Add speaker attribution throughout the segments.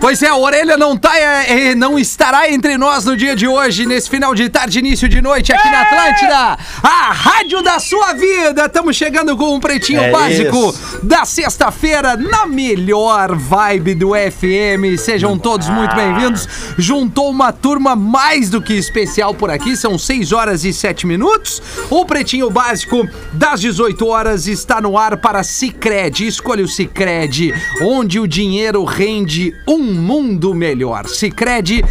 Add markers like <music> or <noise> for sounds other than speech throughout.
Speaker 1: Pois é, a orelha não tá, é, é, não estará entre nós no dia de hoje, nesse final de tarde, início de noite, aqui na Atlântida, a rádio da sua vida. Estamos chegando com um pretinho
Speaker 2: É
Speaker 1: básico
Speaker 2: isso.
Speaker 1: da sexta-feira, na melhor vibe do FM. Sejam todos muito bem-vindos. Juntou uma turma mais do que especial por aqui, são 6 horas e 7 minutos. O pretinho básico das 18 horas está no ar para Cicred. Escolha o Cicred, onde o dinheiro rende um mundo melhor. Cicred.com.br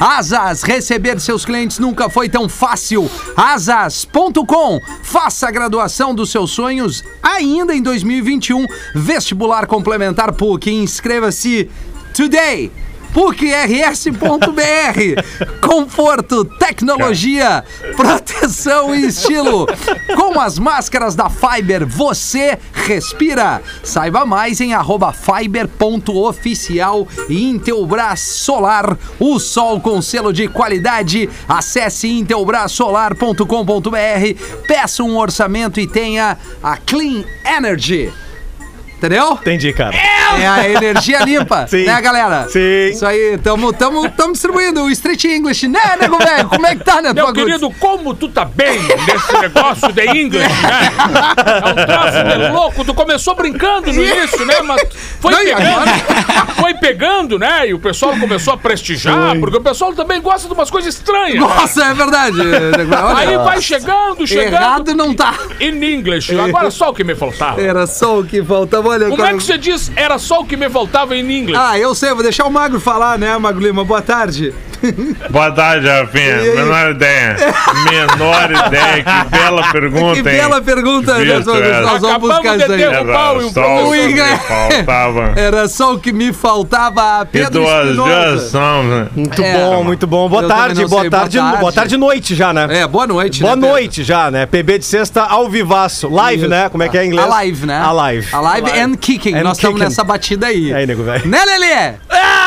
Speaker 1: Asas, receber seus clientes nunca foi tão fácil. Asas.com, faça a graduação dos seus sonhos ainda em 2021. Vestibular complementar PUC, inscreva-se today. PUCRS.br Conforto, tecnologia, proteção e estilo. Com as máscaras da Fiber, você respira. Saiba mais em arroba fiber.oficial e Intelbras Solar, o sol com selo de qualidade. Acesse intelbrasolar.com.br, peça um orçamento e tenha a Clean Energy. Entendeu?
Speaker 2: Entendi, cara.
Speaker 1: É a energia limpa, <laughs>
Speaker 2: Sim.
Speaker 1: né, galera?
Speaker 2: Sim.
Speaker 1: Isso aí, tamo, tamo, tamo distribuindo o Street English, né, nego velho? Como é que tá, né,
Speaker 3: Meu querido, como tu tá bem nesse negócio de inglês, né? É um troço de <laughs> louco. Tu começou brincando no início, né? Mas foi
Speaker 1: Não,
Speaker 3: pegando, foi pegando, né? E o pessoal começou a prestigiar, porque o pessoal também gosta de umas coisas estranhas. né?
Speaker 1: Nossa, é verdade. Olha,
Speaker 3: Aí vai chegando, chegando.
Speaker 1: Errado não tá.
Speaker 3: In English. Agora só o que me faltava.
Speaker 1: Era só o que faltava, olha.
Speaker 3: Como é que você diz? Era só o que me faltava em inglês.
Speaker 1: Ah, eu sei, vou deixar o Magro falar, né, Magro Lima? Boa tarde.
Speaker 4: Boa tarde, Rafinha. Menor ideia. Menor ideia. Que bela <laughs> pergunta,
Speaker 1: Que
Speaker 4: hein?
Speaker 1: bela pergunta, né?
Speaker 4: Visto
Speaker 1: Nós, vamos buscar isso aí.
Speaker 4: Era só o que me faltava. <laughs>
Speaker 1: Era só o que me faltava, Pedro Espinosa.
Speaker 4: né?
Speaker 2: Muito
Speaker 1: É.
Speaker 2: bom, muito bom. Boa tarde, boa tarde,
Speaker 1: boa tarde.
Speaker 2: boa tarde, noite já, né?
Speaker 1: É, boa noite,
Speaker 2: Boa
Speaker 1: né, Pedro?
Speaker 2: noite já, né? PB de sexta ao vivaço. Live,
Speaker 1: Isso.
Speaker 2: né? Como é que é em inglês?
Speaker 1: Alive, né?
Speaker 2: Alive.
Speaker 1: Alive and kicking.
Speaker 2: And
Speaker 1: Nós estamos
Speaker 2: kicking.
Speaker 1: nessa batida aí.
Speaker 2: Aí, nego velho.
Speaker 1: Né, Lelê? Ah,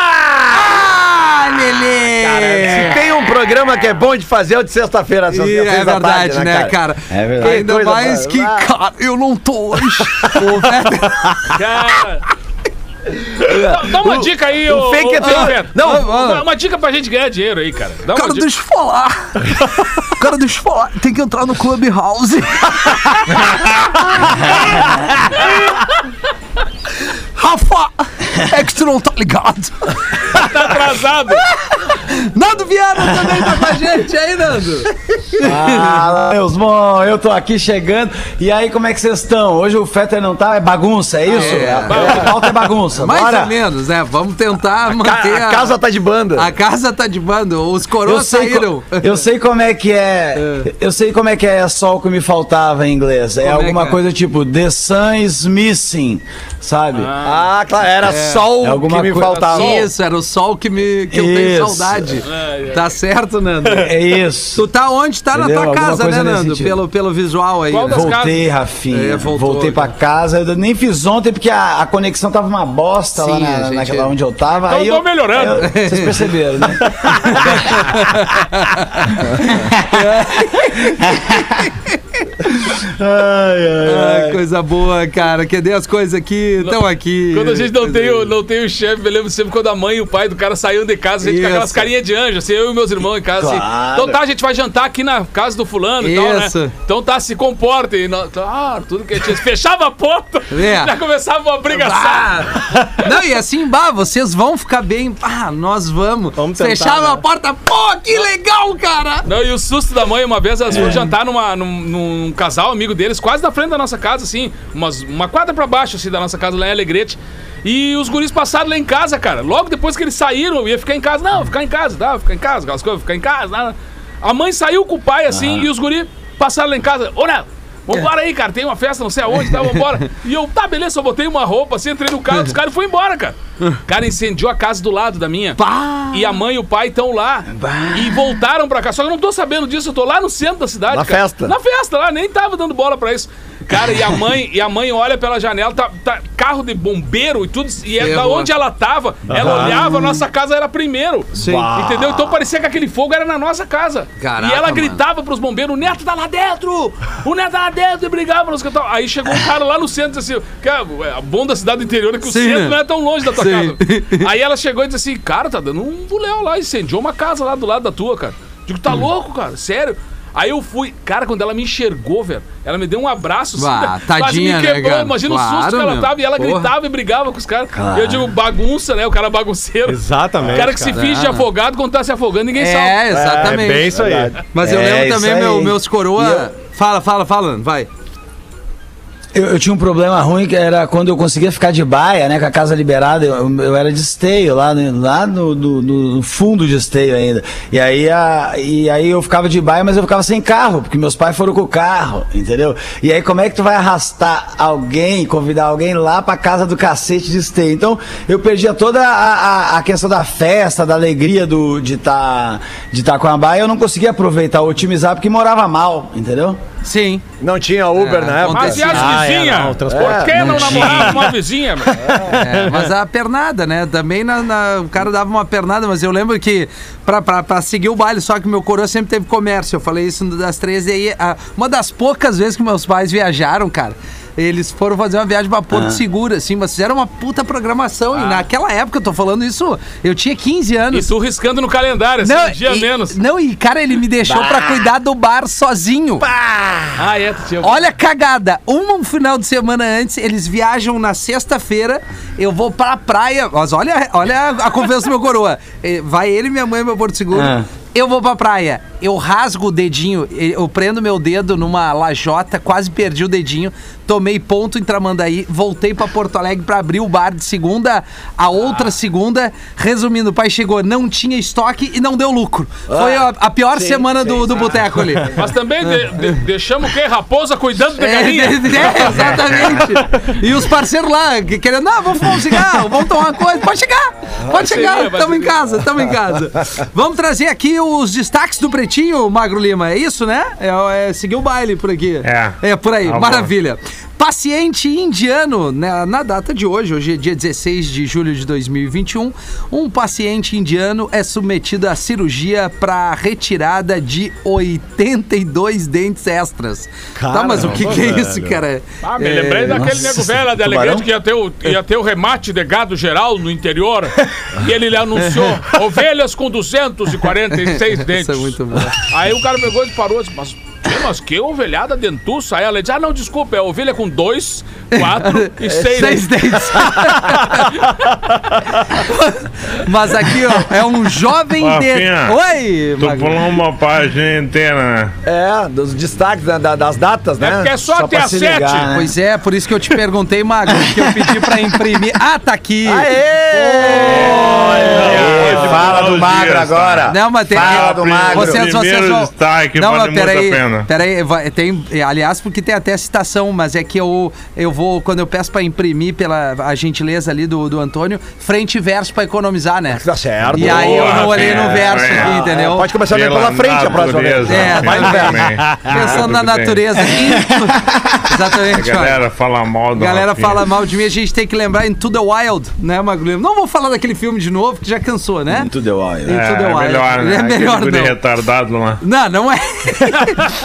Speaker 1: Lelê!
Speaker 5: Se tem um programa que é bom de fazer, é o de sexta-feira.
Speaker 1: é
Speaker 5: da
Speaker 1: verdade,
Speaker 5: tarde,
Speaker 1: né, cara?
Speaker 5: É verdade.
Speaker 1: Ainda
Speaker 5: Coisa
Speaker 1: mais
Speaker 5: pra-
Speaker 1: que, cara, eu não tô hoje. <laughs>
Speaker 3: Cara. Dá, uma dica aí, ô.
Speaker 5: fake é
Speaker 3: ô,
Speaker 5: teu-. Não,
Speaker 3: Dá uma dica pra gente ganhar dinheiro aí, cara. Dá
Speaker 1: Cara, deixa eu falar. <laughs> Cara, deixa eu falar. Tem que entrar no Clubhouse. <laughs> Rafa, é que tu não tá ligado.
Speaker 3: Tá atrasado.
Speaker 1: Nando Viana também tá com a gente aí, Nando.
Speaker 5: Ah, meus bom, eu tô aqui chegando. E aí, como é que vocês estão? Hoje o Fetter não tá, é bagunça, é isso?
Speaker 1: É.
Speaker 5: A pauta é bagunça.
Speaker 1: Mais
Speaker 5: Bora.
Speaker 1: ou menos, né? Vamos tentar
Speaker 5: Ca-
Speaker 1: manter
Speaker 5: a casa tá de banda.
Speaker 1: A casa tá de bando. Os
Speaker 5: Eu
Speaker 1: coroas
Speaker 5: sei,
Speaker 1: saíram.
Speaker 5: eu sei como é que é. Eu sei como é que é só o que me faltava em inglês. É
Speaker 1: Como é
Speaker 5: alguma
Speaker 1: é?
Speaker 5: coisa tipo The sun is missing, sabe?
Speaker 6: Ah, claro, era só o
Speaker 5: É
Speaker 6: que me
Speaker 5: coisa-
Speaker 6: faltava.
Speaker 1: Isso, era o sol que, me, que eu tenho
Speaker 5: Isso.
Speaker 1: saudade. Tá certo, Nando?
Speaker 5: É isso.
Speaker 1: Tu tá onde? Tá
Speaker 5: Entendeu?
Speaker 1: na tua
Speaker 5: Alguma
Speaker 1: casa, né, Nando? Pelo, pelo visual aí. Né?
Speaker 5: Voltei,
Speaker 3: casas?
Speaker 5: Rafinha.
Speaker 1: É, voltou,
Speaker 5: Voltei pra
Speaker 1: cara.
Speaker 5: casa. Eu nem fiz ontem porque a, a conexão tava uma bosta lá
Speaker 1: Sim,
Speaker 5: na,
Speaker 1: a gente-
Speaker 5: naquela onde eu tava.
Speaker 3: Então
Speaker 5: aí
Speaker 3: tô
Speaker 5: eu,
Speaker 3: melhorando.
Speaker 5: eu- vocês perceberam, né? <laughs> <laughs> <laughs>
Speaker 1: Ah, coisa boa, cara. Cadê as coisas aqui? Estão aqui.
Speaker 3: Quando a gente não tem, o, não tem o chefe, eu lembro sempre quando a mãe e o pai do cara saíam de casa, a gente com aquelas
Speaker 1: Isso.
Speaker 3: carinhas de anjo, assim, eu e meus irmãos em casa, assim.
Speaker 5: Claro.
Speaker 3: Então tá, a gente vai jantar aqui na casa do fulano e tal,
Speaker 1: Isso.
Speaker 3: né? Então tá, se comporta. E nós, ah, tudo que a gente fechava a porta,
Speaker 1: É. <laughs>
Speaker 3: já começava uma brigação.
Speaker 1: Ah, não, e assim, bah, vocês vão ficar bem. Ah, nós vamos.
Speaker 2: Vamos tentar,
Speaker 1: Fecharam
Speaker 2: né?
Speaker 1: a porta. Pô, que legal, cara.
Speaker 3: Não, e o susto da mãe, uma vez,
Speaker 1: É.
Speaker 3: elas foram jantar numa, num, num casal amigo deles, quase na frente da nossa casa, assim, umas, uma quadra pra baixo, assim, da nossa casa lá em Alegrete. E os guris passaram lá em casa, cara. Logo depois que eles saíram, eu ia ficar em casa. Não, ficar em casa, tá? Ficar em casa, aquelas coisas, ficar em casa. Nada. A mãe saiu com o pai, assim, e os guris passaram lá em casa. Ô, Neto, vambora aí, cara, tem uma festa, não sei aonde, tá? Vambora. <laughs> E eu, tá, beleza, só botei uma roupa, assim, entrei no carro dos caras e fui embora, cara. O <laughs> cara incendiou a casa do lado da minha. E a mãe e o pai estão lá. E voltaram pra cá. Só que eu não tô sabendo disso, eu tô lá no centro da cidade.
Speaker 6: Na
Speaker 3: cara.
Speaker 6: festa.
Speaker 3: Na festa lá, nem tava dando bola pra isso. Cara, e a mãe, e a mãe olha pela janela, tá, tá carro de bombeiro e tudo. E é da onde ela tava, ela olhava, a nossa casa era primeiro.
Speaker 1: Sim.
Speaker 3: Entendeu? Então parecia que aquele fogo era na nossa casa.
Speaker 1: Caraca,
Speaker 3: e ela
Speaker 1: mano.
Speaker 3: gritava pros bombeiros: o neto tá lá dentro! O neto tá lá dentro! E brigava nos. Aí chegou um cara lá no centro e disse assim: que é, bom da cidade do interior é que o
Speaker 1: Sim,
Speaker 3: centro
Speaker 1: né?
Speaker 3: não é tão longe da tua. Casa. Aí ela chegou e disse assim: Cara, tá dando um buléu lá, incendiou uma casa lá do lado da tua, cara. Digo,
Speaker 1: Hum.
Speaker 3: tá louco, cara? Sério? Aí eu fui, cara, quando ela me enxergou, velho, ela me deu um abraço,
Speaker 1: Bah,
Speaker 3: quase
Speaker 1: tadinha,
Speaker 3: me
Speaker 1: né,
Speaker 3: quebrou.
Speaker 1: cara?
Speaker 3: Imagina o
Speaker 1: Claro,
Speaker 3: susto que ela
Speaker 1: meu.
Speaker 3: tava e ela
Speaker 1: Porra.
Speaker 3: gritava e brigava com os caras. Eu digo, bagunça, né? O cara bagunceiro.
Speaker 2: Exatamente.
Speaker 3: O cara que se
Speaker 2: cara.
Speaker 3: finge afogado quando tá se afogando, ninguém
Speaker 1: É,
Speaker 3: sabe.
Speaker 1: exatamente.
Speaker 2: É bem isso aí.
Speaker 1: Mas eu
Speaker 5: É,
Speaker 1: lembro também, meu- meus coroa. Fala, fala, fala, vai.
Speaker 5: Eu, eu tinha um problema ruim que era quando eu conseguia ficar de baia, né, com a casa liberada, eu, eu era de esteio, lá, no- lá no, no- no fundo de esteio ainda. E aí, a, e aí eu ficava de baia, mas eu ficava sem carro, porque meus pais foram com o carro, entendeu? E aí como é que tu vai arrastar alguém, convidar alguém lá pra casa do cacete de esteio? Então eu perdia toda a, a, a questão da festa, da alegria do, de estar de tá com a baia, eu não conseguia aproveitar, otimizar, porque morava mal, entendeu?
Speaker 1: Sim.
Speaker 2: Não tinha Uber
Speaker 1: É,
Speaker 2: na época?
Speaker 3: Mas e as
Speaker 2: Ah, é,
Speaker 3: vizinhas?
Speaker 2: não, o transporte.
Speaker 3: Por que não,
Speaker 5: não
Speaker 3: namorava com uma vizinha? <laughs>
Speaker 1: É, mas a pernada, né? Também na, na- o cara dava uma pernada, mas eu lembro que pra, pra, pra seguir o baile, só que meu coroa sempre teve comércio. Eu falei isso das três. E aí, a- uma das poucas vezes que meus pais viajaram, cara. Eles foram fazer uma viagem pra Porto Seguro, assim, mas fizeram uma puta programação. E naquela época, eu tô falando isso, eu tinha 15
Speaker 3: E
Speaker 1: anos.
Speaker 3: tu riscando no calendário, assim, um dia
Speaker 1: e,
Speaker 3: menos.
Speaker 1: Não, e cara, ele me deixou pra cuidar do bar sozinho.
Speaker 3: Ah, é, tu tinha...
Speaker 1: Olha a cagada. Um final de semana antes, eles viajam na sexta-feira. Eu vou pra praia. Mas olha, olha a, a confiança do meu coroa. Eh, Vai ele, minha mãe e meu Porto Seguro.
Speaker 5: Ah.
Speaker 1: Eu vou pra praia. Eu rasgo o dedinho. Eu prendo meu dedo numa lajota. Quase perdi o dedinho. Tomei ponto em Tramandaí. Voltei pra Porto Alegre pra abrir o bar de segunda a outra segunda. Resumindo, o pai chegou, não tinha estoque e não deu lucro. Foi a, a pior semana do, do boteco ali. <laughs>
Speaker 3: Mas também de- de- deixamos o quê? Raposa cuidando da
Speaker 1: É,
Speaker 3: galinha? <laughs>
Speaker 1: é, exatamente. E os parceiros lá, que querendo, não, vamos fumar um cigarro, vamos tomar uma coisa. Pode chegar, pode chegar,
Speaker 3: Parceria,
Speaker 1: estamos em casa, estamos em casa. Vamos trazer aqui os destaques do Pretinho, Magro Lima, é isso, né? É, é seguir o baile por aqui.
Speaker 4: É.
Speaker 1: É, por aí,
Speaker 4: Tá bom.
Speaker 1: Paciente indiano, né, na data de hoje, hoje é dia 16 de julho de 2021, um paciente indiano é submetido à cirurgia para retirada de 82 dentes extras. tá, mas o que, que é isso, cara?
Speaker 3: Ah, me
Speaker 1: É,
Speaker 3: lembrei daquele
Speaker 5: nossa,
Speaker 3: nego velho lá de? Alegrete que ia ter, o, ia ter o remate de gado geral no interior. e ele lhe anunciou <laughs> ovelhas com 246 dentes.
Speaker 1: Isso é muito bom.
Speaker 3: Aí o cara pegou e parou e disse, mas, mas que ovelhada dentuça? Aí ela disse, ah, não, desculpa, é ovelha com dois, quatro e <laughs> seis.
Speaker 1: Seis dentes. <laughs> Mas aqui, ó, é um jovem de... Oi,
Speaker 4: Tu
Speaker 1: Magro.
Speaker 4: pulou uma página inteira, né?
Speaker 2: É, dos destaques da- da- das datas, né?
Speaker 3: É porque é só, até
Speaker 5: pra
Speaker 3: a
Speaker 5: se
Speaker 3: sete.
Speaker 5: ligar, né?
Speaker 1: Pois é, por isso que eu te perguntei, Magro, que eu pedi pra imprimir. Ah, tá aqui.
Speaker 4: Hoje
Speaker 6: Fala
Speaker 4: mudou
Speaker 6: do
Speaker 4: os
Speaker 6: magro
Speaker 4: dias,
Speaker 6: agora.
Speaker 4: tá?
Speaker 1: Não, mas tem.
Speaker 6: Fala do magro.
Speaker 1: Vocês, vocês
Speaker 4: Primeiro
Speaker 1: vão.
Speaker 4: destaque,
Speaker 1: não,
Speaker 4: vale
Speaker 1: mas peraí.
Speaker 4: muito a pena.
Speaker 1: Peraí, vai- tem. Aliás, porque tem até citação, mas é que eu, eu vou, quando eu peço pra imprimir pela a gentileza ali do, do Antônio, frente e verso pra economizar, né?
Speaker 2: Tá certo.
Speaker 1: E aí eu não olhei no verso
Speaker 4: é.
Speaker 1: aqui, entendeu?
Speaker 2: Pode começar a ler pela frente a próxima vez.
Speaker 1: É, vai no verso. Pensando na natureza. <laughs>
Speaker 4: A
Speaker 1: Exatamente, olha.
Speaker 4: galera fala mal do
Speaker 1: A galera fala mal de mim, a gente tem que lembrar Into the Wild, né, Magulino? Não vou falar daquele filme de novo, que já cansou, né? Into
Speaker 4: É,
Speaker 1: the
Speaker 4: é
Speaker 1: Wild.
Speaker 4: melhor, né?
Speaker 1: É melhor não.
Speaker 4: retardado lá.
Speaker 1: Não, não é. <laughs>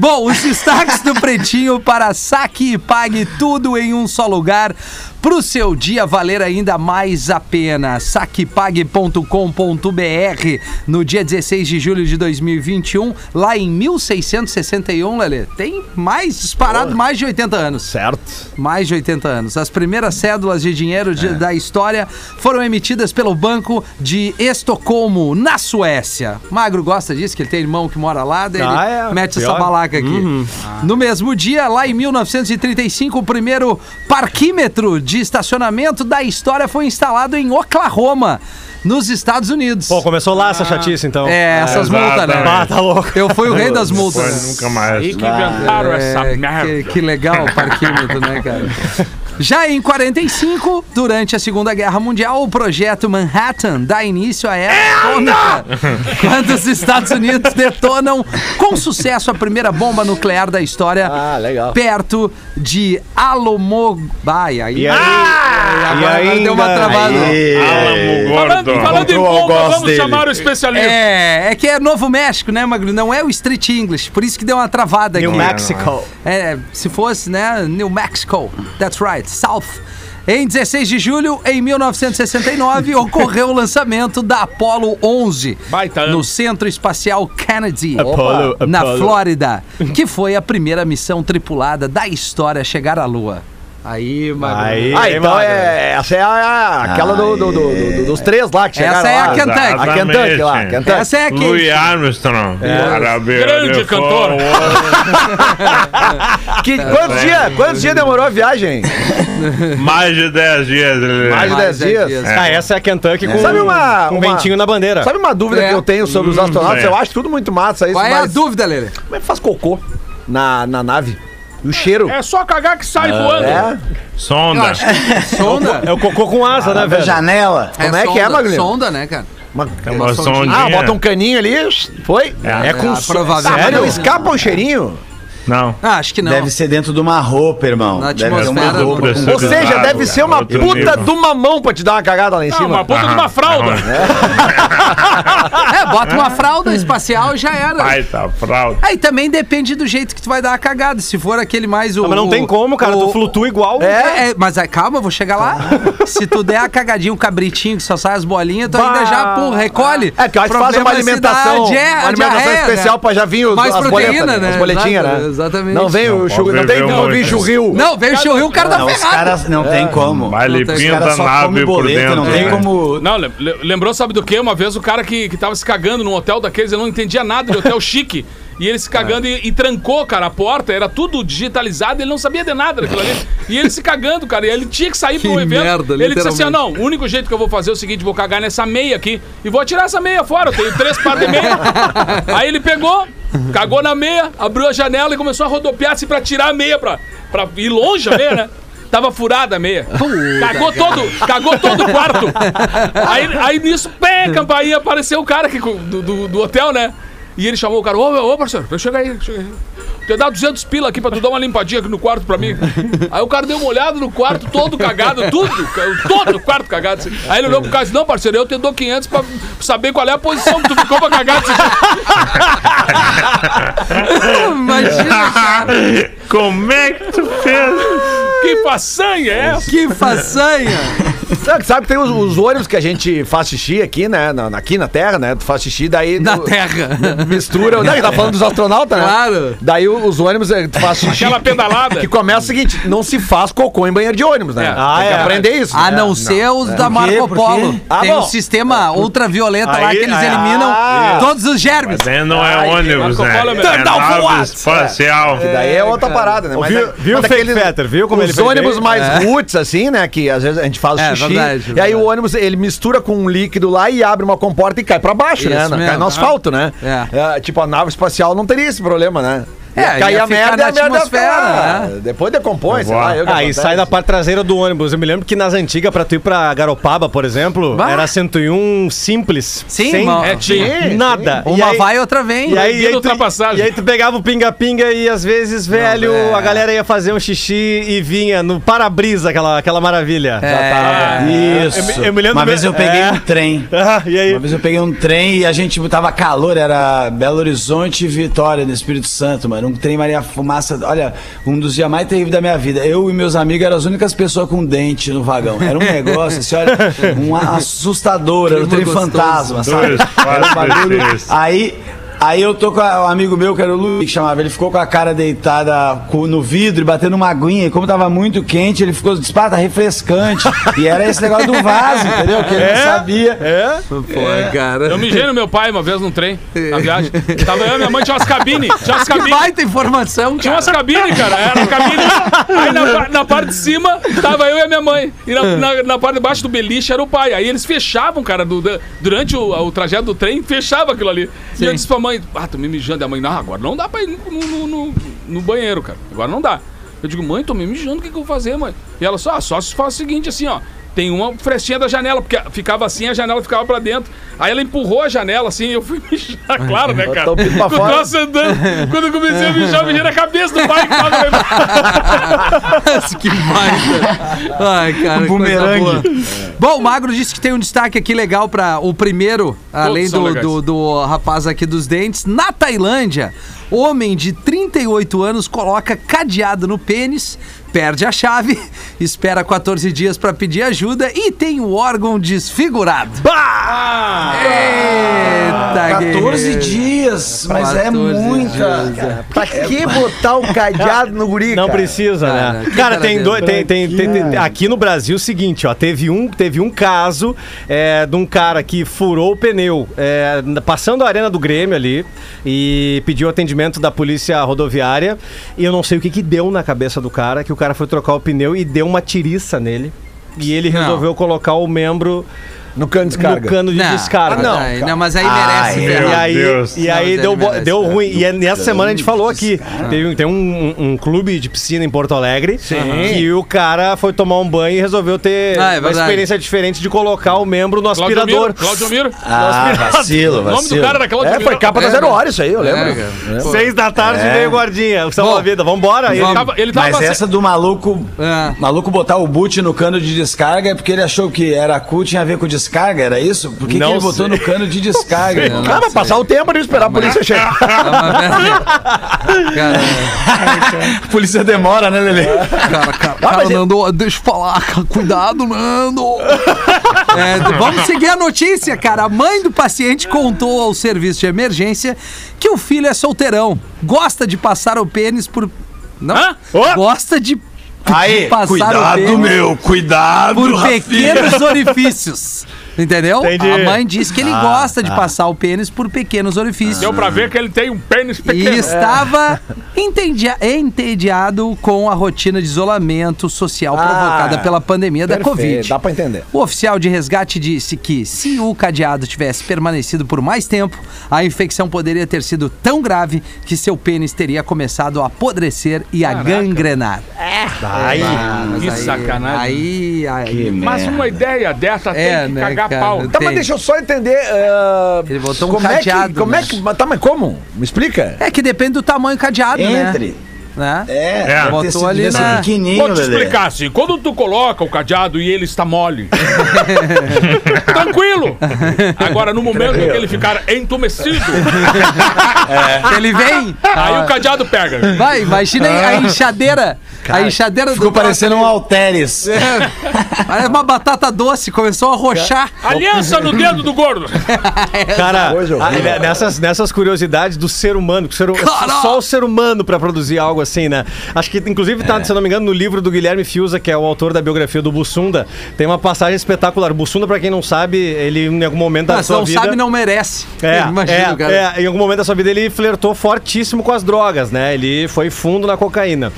Speaker 1: Bom, os destaques do Pretinho para saque e pague tudo em um só lugar. Pro seu dia valer ainda mais a pena. Saquepague.com.br no dia 16 de julho de 2021, lá em 1661, Lelê. Tem mais disparado mais de 80 anos.
Speaker 2: Certo.
Speaker 1: Mais de 80 anos. As primeiras cédulas de dinheiro de- da história foram emitidas pelo Banco de Estocolmo, na Suécia. Magro gosta disso, que ele tem irmão que mora lá, daí
Speaker 2: Ah,
Speaker 1: ele
Speaker 2: é,
Speaker 1: mete
Speaker 2: pior.
Speaker 1: essa balaca aqui. No mesmo dia, lá em 1935, o primeiro parquímetro de estacionamento da história foi instalado em Oklahoma, nos Estados Unidos.
Speaker 2: Pô, começou lá essa chatice, então.
Speaker 1: é, essas multas, né?
Speaker 2: Ah, tá louco.
Speaker 1: Eu fui o rei das multas.
Speaker 4: Foi nunca mais.
Speaker 3: Aí que inventaram essa
Speaker 1: É,
Speaker 3: merda.
Speaker 1: que, que legal o parquímetro, né, cara? <laughs> Já em 45, durante a Segunda Guerra Mundial, o projeto Manhattan dá início à era atômica, quando os Estados Unidos detonam com sucesso a primeira bomba nuclear da história
Speaker 2: Ah, legal.
Speaker 1: perto de Alomobay. Aí,
Speaker 2: E aí?
Speaker 1: agora
Speaker 2: e
Speaker 1: deu uma travada.
Speaker 3: Falando, falando em bomba, vamos
Speaker 2: dele.
Speaker 3: chamar o especialista.
Speaker 1: É, é que é Novo México, né, Magro? Não é o Street English, por isso que deu uma travada aqui.
Speaker 2: New Mexico.
Speaker 1: É, se fosse, né, New Mexico. That's right, South. Em 16 de julho, em 1969, ocorreu o lançamento da Apollo 11
Speaker 3: Baita
Speaker 1: no Centro Espacial Kennedy,
Speaker 2: Apollo,
Speaker 1: na
Speaker 2: Apollo.
Speaker 1: Flórida, que foi a primeira missão tripulada da história a chegar à Lua. Aí, Magro.
Speaker 2: Aí,
Speaker 6: Ah, então é, essa é a, aquela do, do- do- do- dos três lá que
Speaker 1: Essa
Speaker 6: chegaram
Speaker 1: é a
Speaker 6: lá.
Speaker 1: Kentucky.
Speaker 6: A Kentucky lá. Kentucky.
Speaker 1: Essa é a que
Speaker 4: Louis Armstrong. Parabéns.
Speaker 3: Grande cantor. <laughs>
Speaker 6: Que, quantos dias quantos dias demorou a viagem? <laughs>
Speaker 4: Mais de 10 dias.
Speaker 6: Mais de
Speaker 1: Mais
Speaker 6: 10
Speaker 1: dez
Speaker 6: dias.
Speaker 1: dias.
Speaker 2: Ah, essa é a Kentucky com,
Speaker 6: Sabe uma-
Speaker 2: com
Speaker 6: uma-
Speaker 2: ventinho na bandeira.
Speaker 6: Sabe uma dúvida
Speaker 1: É.
Speaker 6: que eu tenho sobre os astronautas?
Speaker 4: é.
Speaker 6: Eu acho tudo muito massa isso,
Speaker 1: Qual é a dúvida, Lele?
Speaker 6: como é que faz cocô na, na nave? E o cheiro?
Speaker 3: É só cagar que sai voando.
Speaker 6: É?
Speaker 4: Sonda. <laughs>
Speaker 1: Sonda?
Speaker 2: É o cocô com asa, né,
Speaker 5: Da
Speaker 2: velho?
Speaker 5: janela.
Speaker 6: Como é que é,
Speaker 1: sonda,
Speaker 6: Magrinho?
Speaker 1: Sonda, né, cara?
Speaker 6: Uma-
Speaker 4: É uma sondinha.
Speaker 6: Ah, bota um caninho ali, foi?
Speaker 2: É com
Speaker 1: Ah,
Speaker 2: so-
Speaker 1: provavelmente.
Speaker 6: Tá, mas não escapa o cheirinho?
Speaker 4: Não.
Speaker 1: Ah, acho que não.
Speaker 5: Deve ser dentro de uma roupa, irmão.
Speaker 1: Na
Speaker 5: Deve ser uma roupa.
Speaker 6: Ou seja,
Speaker 4: Pesado,
Speaker 6: deve ser uma puta de uma mão pra te dar uma cagada lá em
Speaker 3: Não,
Speaker 6: cima.
Speaker 3: uma puta de uma
Speaker 4: Aham,
Speaker 3: fralda.
Speaker 4: aham. <laughs>
Speaker 1: É, bota uma fralda espacial e já era.
Speaker 4: Ai, tá fralda.
Speaker 1: Aí também depende do jeito que tu vai dar a cagada. Se for aquele mais o.
Speaker 2: Ah, mas não tem como, cara.
Speaker 1: o-
Speaker 2: Tu flutua igual.
Speaker 1: É, é, mas aí, calma, eu vou chegar lá. <laughs> Se tu der a cagadinha, um cabritinho que só sai as bolinhas, tu ainda já, pô, recolhe.
Speaker 6: É, que eu acho que faz uma
Speaker 1: é
Speaker 6: alimentação,
Speaker 1: dá die-
Speaker 6: uma alimentação
Speaker 1: diarreia,
Speaker 6: especial
Speaker 1: né?
Speaker 6: pra já vir os,
Speaker 1: Mais
Speaker 6: as
Speaker 1: proteína,
Speaker 6: boletas,
Speaker 1: né?
Speaker 6: As boletinhas, né?
Speaker 1: Exatamente.
Speaker 6: Não vem o
Speaker 4: Não
Speaker 6: churril,
Speaker 4: pode
Speaker 6: não tem como vir churril.
Speaker 1: Não, veio o churril, o cara tá
Speaker 5: Não, os
Speaker 1: ferrado.
Speaker 5: caras não tem como.
Speaker 4: Vai
Speaker 1: Não tem-
Speaker 5: Os
Speaker 4: limpinho
Speaker 5: caras
Speaker 4: da
Speaker 5: só
Speaker 4: nave por dentro.
Speaker 5: não tem
Speaker 4: né?
Speaker 5: como...
Speaker 3: Não, lem- lem- lembrou, sabe do que? Uma vez o cara que, que tava se cagando num hotel daqueles, ele não entendia nada de hotel <laughs> chique. E ele se cagando e, e trancou, cara, a porta, era tudo digitalizado, ele não sabia de nada daquilo ali. E ele se cagando, cara, e ele tinha que sair
Speaker 1: Que
Speaker 3: pro evento.
Speaker 1: merda,
Speaker 3: ele disse assim: ah, não, o único jeito que eu vou fazer é o seguinte: vou cagar nessa meia aqui e vou tirar essa meia fora. Eu tenho três pares de meia. <laughs> Aí ele pegou, cagou na meia, abriu a janela e começou a rodopiar assim pra tirar a meia, pra, pra ir longe a meia, né? Tava furada a meia. Cagou todo, cagou todo o quarto. Aí, aí nisso, pé, campainha, apareceu o cara aqui com- do, do, do hotel, né? E ele chamou o cara, ô, ô parceiro, chega aí, chega aí. Te dar 200 pila aqui pra tu dar uma limpadinha aqui no quarto pra mim. <laughs> Aí o cara deu uma olhada no quarto todo cagado, tudo, todo o quarto cagado. assim. Aí ele olhou pro cara e disse, não, parceiro, eu te dou 500 pra saber qual é a posição que tu ficou pra cagar. jeito." <laughs>
Speaker 1: Imagina, cara.
Speaker 4: Como é que tu fez?
Speaker 3: Que façanha é essa?
Speaker 1: Que façanha.
Speaker 6: Sabe, sabe que tem os, os ônibus que a gente faz xixi aqui, né? Na, aqui na Terra, né? Tu faz xixi, daí.
Speaker 1: Na
Speaker 6: tu
Speaker 1: terra.
Speaker 6: Mistura. Não, ele tá falando dos astronautas, né?
Speaker 1: Claro.
Speaker 6: Daí os ônibus, eh, tu faz xixi.
Speaker 3: Aquela pedalada.
Speaker 6: Que começa o seguinte: não se faz cocô em banheiro de ônibus, né?
Speaker 3: É.
Speaker 2: Ah,
Speaker 6: tem que
Speaker 2: é.
Speaker 6: aprender isso.
Speaker 1: A
Speaker 6: né?
Speaker 1: não ser os da
Speaker 5: Por quê?
Speaker 1: Marco Polo.
Speaker 6: Ah,
Speaker 1: Tem
Speaker 6: bom.
Speaker 1: um sistema ultravioleta lá
Speaker 2: Aí-
Speaker 1: que eles
Speaker 2: aí-
Speaker 1: eliminam
Speaker 6: ah.
Speaker 1: todos os germes.
Speaker 4: Daí não é
Speaker 6: Ai,
Speaker 4: ônibus,
Speaker 3: Marco
Speaker 4: né?
Speaker 3: Polo é
Speaker 4: É nave espacial.
Speaker 6: Daí é outra parada, né?
Speaker 2: Viu-
Speaker 6: é-
Speaker 2: viu o fake Fetter, viu como ele
Speaker 6: Os ônibus mais roots, assim, né? Que às vezes a gente faz
Speaker 1: É,
Speaker 6: xixi.
Speaker 1: verdade,
Speaker 6: e aí
Speaker 1: verdade.
Speaker 6: o ônibus, ele mistura com um líquido lá e abre uma comporta e cai pra baixo, né?
Speaker 1: Isso
Speaker 6: Cai
Speaker 1: mesmo.
Speaker 6: no asfalto, né?
Speaker 1: É.
Speaker 6: É, tipo, a nave espacial não teria esse problema, né?
Speaker 1: É,
Speaker 6: Ia cair
Speaker 1: ia
Speaker 6: a merda
Speaker 1: na
Speaker 6: e a merda ficar-
Speaker 1: né?
Speaker 6: Depois decompõe, sei lá. eu que
Speaker 2: Ah, e
Speaker 6: acontece.
Speaker 2: sai da parte traseira do ônibus. Eu me lembro que nas antigas, pra tu ir pra Garopaba, por exemplo,
Speaker 1: Bah.
Speaker 2: era 101 simples.
Speaker 1: Sim,
Speaker 2: sem
Speaker 3: É, tinha.
Speaker 6: Sim,
Speaker 2: nada. E
Speaker 1: Uma
Speaker 2: aí-
Speaker 1: vai e outra vem.
Speaker 2: E aí,
Speaker 3: Proibido
Speaker 2: aí tu, e aí tu pegava o pinga-pinga e às vezes, velho,
Speaker 1: é.
Speaker 2: a galera ia fazer um xixi e vinha no para-brisa, aquela, aquela maravilha.
Speaker 1: É.
Speaker 5: Isso.
Speaker 2: Eu me- eu me lembro
Speaker 5: Uma vez eu peguei
Speaker 2: é.
Speaker 5: um trem. <laughs>
Speaker 2: Ah, e aí?
Speaker 5: Uma vez eu peguei um trem e a gente tava calor, era Belo Horizonte e Vitória, no Espírito Santo, mano. Um trem Maria Fumaça, olha, um dos dias mais terríveis da minha vida. Eu e meus amigos eram as únicas pessoas com dente no vagão. Era um negócio, assim, olha, um assustador, era um trem
Speaker 1: gostoso.
Speaker 5: fantasma, sabe?
Speaker 4: Dois,
Speaker 5: Era um
Speaker 4: quatro.
Speaker 5: Aí. Aí eu tô com a- um amigo meu, que era o Luiz, que chamava, ele ficou com a cara deitada no vidro e batendo uma aguinha, e como tava muito quente, ele ficou, tá refrescante. e era esse negócio do vaso, entendeu? Que ele não sabia.
Speaker 2: É?
Speaker 1: Pô, cara.
Speaker 3: Eu mijei no meu pai uma vez num trem, na viagem. Tava eu e minha mãe, tinha umas cabines. Tinha umas <laughs>
Speaker 1: Que
Speaker 3: cabines.
Speaker 1: baita informação,
Speaker 3: Tinha
Speaker 1: cara.
Speaker 3: umas cabines, cara. Era cabine. Aí na, na parte de cima tava eu e a minha mãe. E na, na- na parte de baixo do beliche era o pai. Aí eles fechavam, cara, do- durante o, o trajeto do trem, fechava aquilo ali. E eu disse pra mãe, ah, tô me mijando. E a mãe, não, agora não dá pra ir no, no- no- no banheiro, cara. Agora não dá. Eu digo, mãe, tô me mijando, o que, que eu vou fazer, mãe? E ela só, ah, só se faz o seguinte, assim, ó. Tem uma frestinha da janela, porque ficava assim, a janela ficava pra dentro. Aí ela empurrou a janela, assim, e eu fui <laughs> mijar, claro, né, cara?
Speaker 6: O pinto pra fora.
Speaker 3: andando. Quando eu comecei a mijar, eu mijei na cabeça do pai que tava
Speaker 1: que baita. Ai, cara,
Speaker 5: Bumerangue.
Speaker 1: coisa boa. Bom, o Magro disse que tem um destaque aqui legal para o primeiro, além do, do, do rapaz aqui dos dentes. Na Tailândia, homem de 38 anos coloca cadeado no pênis, perde a chave, <laughs> espera 14 dias para pedir ajuda e tem o órgão desfigurado. Eita,
Speaker 5: 14
Speaker 1: guerreiro.
Speaker 5: dias, mas é
Speaker 1: 14
Speaker 5: muita.
Speaker 1: dias, é.
Speaker 6: Pra que botar o cadeado no guri,
Speaker 2: Não
Speaker 6: cara?
Speaker 2: precisa,
Speaker 1: Cara,
Speaker 2: né? Cara,
Speaker 1: cara
Speaker 2: tem, dois, tem, tem, tem- tem- aqui no Brasil é o seguinte, ó, teve um, teve um caso é, de um cara que furou o pneu é, passando a arena do Grêmio ali e pediu atendimento da polícia rodoviária e eu não sei o que que deu na cabeça do cara, que o cara foi trocar o pneu e deu uma tiriça nele e ele
Speaker 1: Não.
Speaker 2: resolveu colocar o membro
Speaker 6: No cano de descarga.
Speaker 2: no cano de
Speaker 1: Não,
Speaker 2: descarga.
Speaker 1: ah, não, não, mas aí merece
Speaker 5: Ai,
Speaker 2: E aí,
Speaker 4: Deus.
Speaker 2: e
Speaker 1: Não,
Speaker 2: aí
Speaker 1: mas
Speaker 2: deu,
Speaker 1: merece,
Speaker 2: deu
Speaker 1: cara.
Speaker 2: ruim. E é nessa semana a gente falou aqui. Tem, tem um, um- um clube de piscina em Porto Alegre que o cara foi tomar um banho e resolveu ter
Speaker 1: Ah, é
Speaker 2: uma experiência diferente de colocar o membro no aspirador.
Speaker 3: Claudio Miro.
Speaker 5: Ah, vacilo,
Speaker 3: O nome do
Speaker 5: vacilo.
Speaker 3: cara era Claudio
Speaker 6: É,
Speaker 3: Miro.
Speaker 6: foi capa da
Speaker 1: É,
Speaker 6: Zero
Speaker 1: né?
Speaker 6: Hora isso aí, eu lembro.
Speaker 1: É.
Speaker 2: Seis da tarde
Speaker 5: É.
Speaker 2: veio guardinha. Salva
Speaker 1: Bom,
Speaker 2: a vida. Vambora.
Speaker 3: Ele tava, ele tava
Speaker 5: Mas essa do maluco,
Speaker 1: É.
Speaker 5: maluco botar o boot no cano de descarga é porque ele achou que era cu tinha a ver com descarga, era isso? Por que, que ele botou
Speaker 2: sei.
Speaker 5: no cano de descarga?
Speaker 1: Não,
Speaker 6: Ah, mas passar o tempo de esperar a polícia chegar. <laughs>
Speaker 1: Cara,
Speaker 5: a polícia demora, né, Lele?
Speaker 1: cara, cara, cara, Nando, deixa eu falar, cara, cuidado, Nando. É, vamos seguir a notícia, cara. A mãe do paciente contou ao serviço de emergência que o filho é solteirão, gosta de passar o pênis por. Não? Gosta de,
Speaker 5: Aí,
Speaker 7: Cuidado, meu, cuidado.
Speaker 1: por
Speaker 7: Rafinha.
Speaker 1: pequenos orifícios. Entendeu?
Speaker 2: Entendi.
Speaker 1: A mãe diz que ele gosta de passar o pênis por pequenos orifícios.
Speaker 3: Deu pra ver que ele tem um pênis
Speaker 1: E
Speaker 3: pequeno.
Speaker 1: estava entedia- entediado com a rotina de isolamento social provocada pela pandemia da Covid.
Speaker 6: Dá pra entender.
Speaker 1: O oficial de resgate disse que se o cadeado tivesse permanecido por mais tempo, a infecção poderia ter sido tão grave que seu pênis teria começado a apodrecer e a gangrenar.
Speaker 2: Aí.
Speaker 1: Mas
Speaker 3: que sacanagem.
Speaker 1: Aí, aí,
Speaker 3: Mas uma ideia dessa
Speaker 1: É,
Speaker 3: tem que
Speaker 1: né,
Speaker 3: cagar? Pau.
Speaker 6: Tá,
Speaker 1: Tem.
Speaker 6: mas deixa eu só entender. ah,
Speaker 1: Ele botou um
Speaker 6: como é
Speaker 1: cadeado,
Speaker 6: que, como
Speaker 1: né?
Speaker 6: é que. Tá, mas como? Me explica.
Speaker 1: É que depende do tamanho cadeado,
Speaker 5: Entre.
Speaker 1: né? Né?
Speaker 5: É,
Speaker 4: É.
Speaker 1: Botou ali na-
Speaker 5: pequenininho,
Speaker 3: Vou te
Speaker 5: Lelê.
Speaker 3: explicar assim, quando tu coloca o cadeado e ele está mole, <laughs> tranquilo. Agora, no momento em que ele ficar entumecido, <laughs>
Speaker 1: Ele vem,
Speaker 3: aí o cadeado pega.
Speaker 1: vai, imagina a enxadeira. a enxadeira
Speaker 5: Ficou parecendo um Alteres.
Speaker 1: É, parece uma batata doce, começou a roxar.
Speaker 3: Aliança no dedo do gordo. <laughs>
Speaker 2: Cara, ah, nessas, nessas curiosidades do ser humano, que o ser, só o ser humano pra produzir algo assim, né? Acho que, inclusive, tá, se eu não me engano, no livro do Guilherme Fiuza, que é o autor da biografia do Bussunda, tem uma passagem espetacular. Bussunda, pra quem não sabe, ele em algum momento da
Speaker 1: Ah, se
Speaker 2: sua
Speaker 1: não
Speaker 2: vida...
Speaker 1: sabe, não merece.
Speaker 2: É,
Speaker 1: Imagina,
Speaker 2: é,
Speaker 1: cara.
Speaker 2: é, em algum momento da sua vida ele flertou fortíssimo com as drogas, né? Ele foi fundo na cocaína.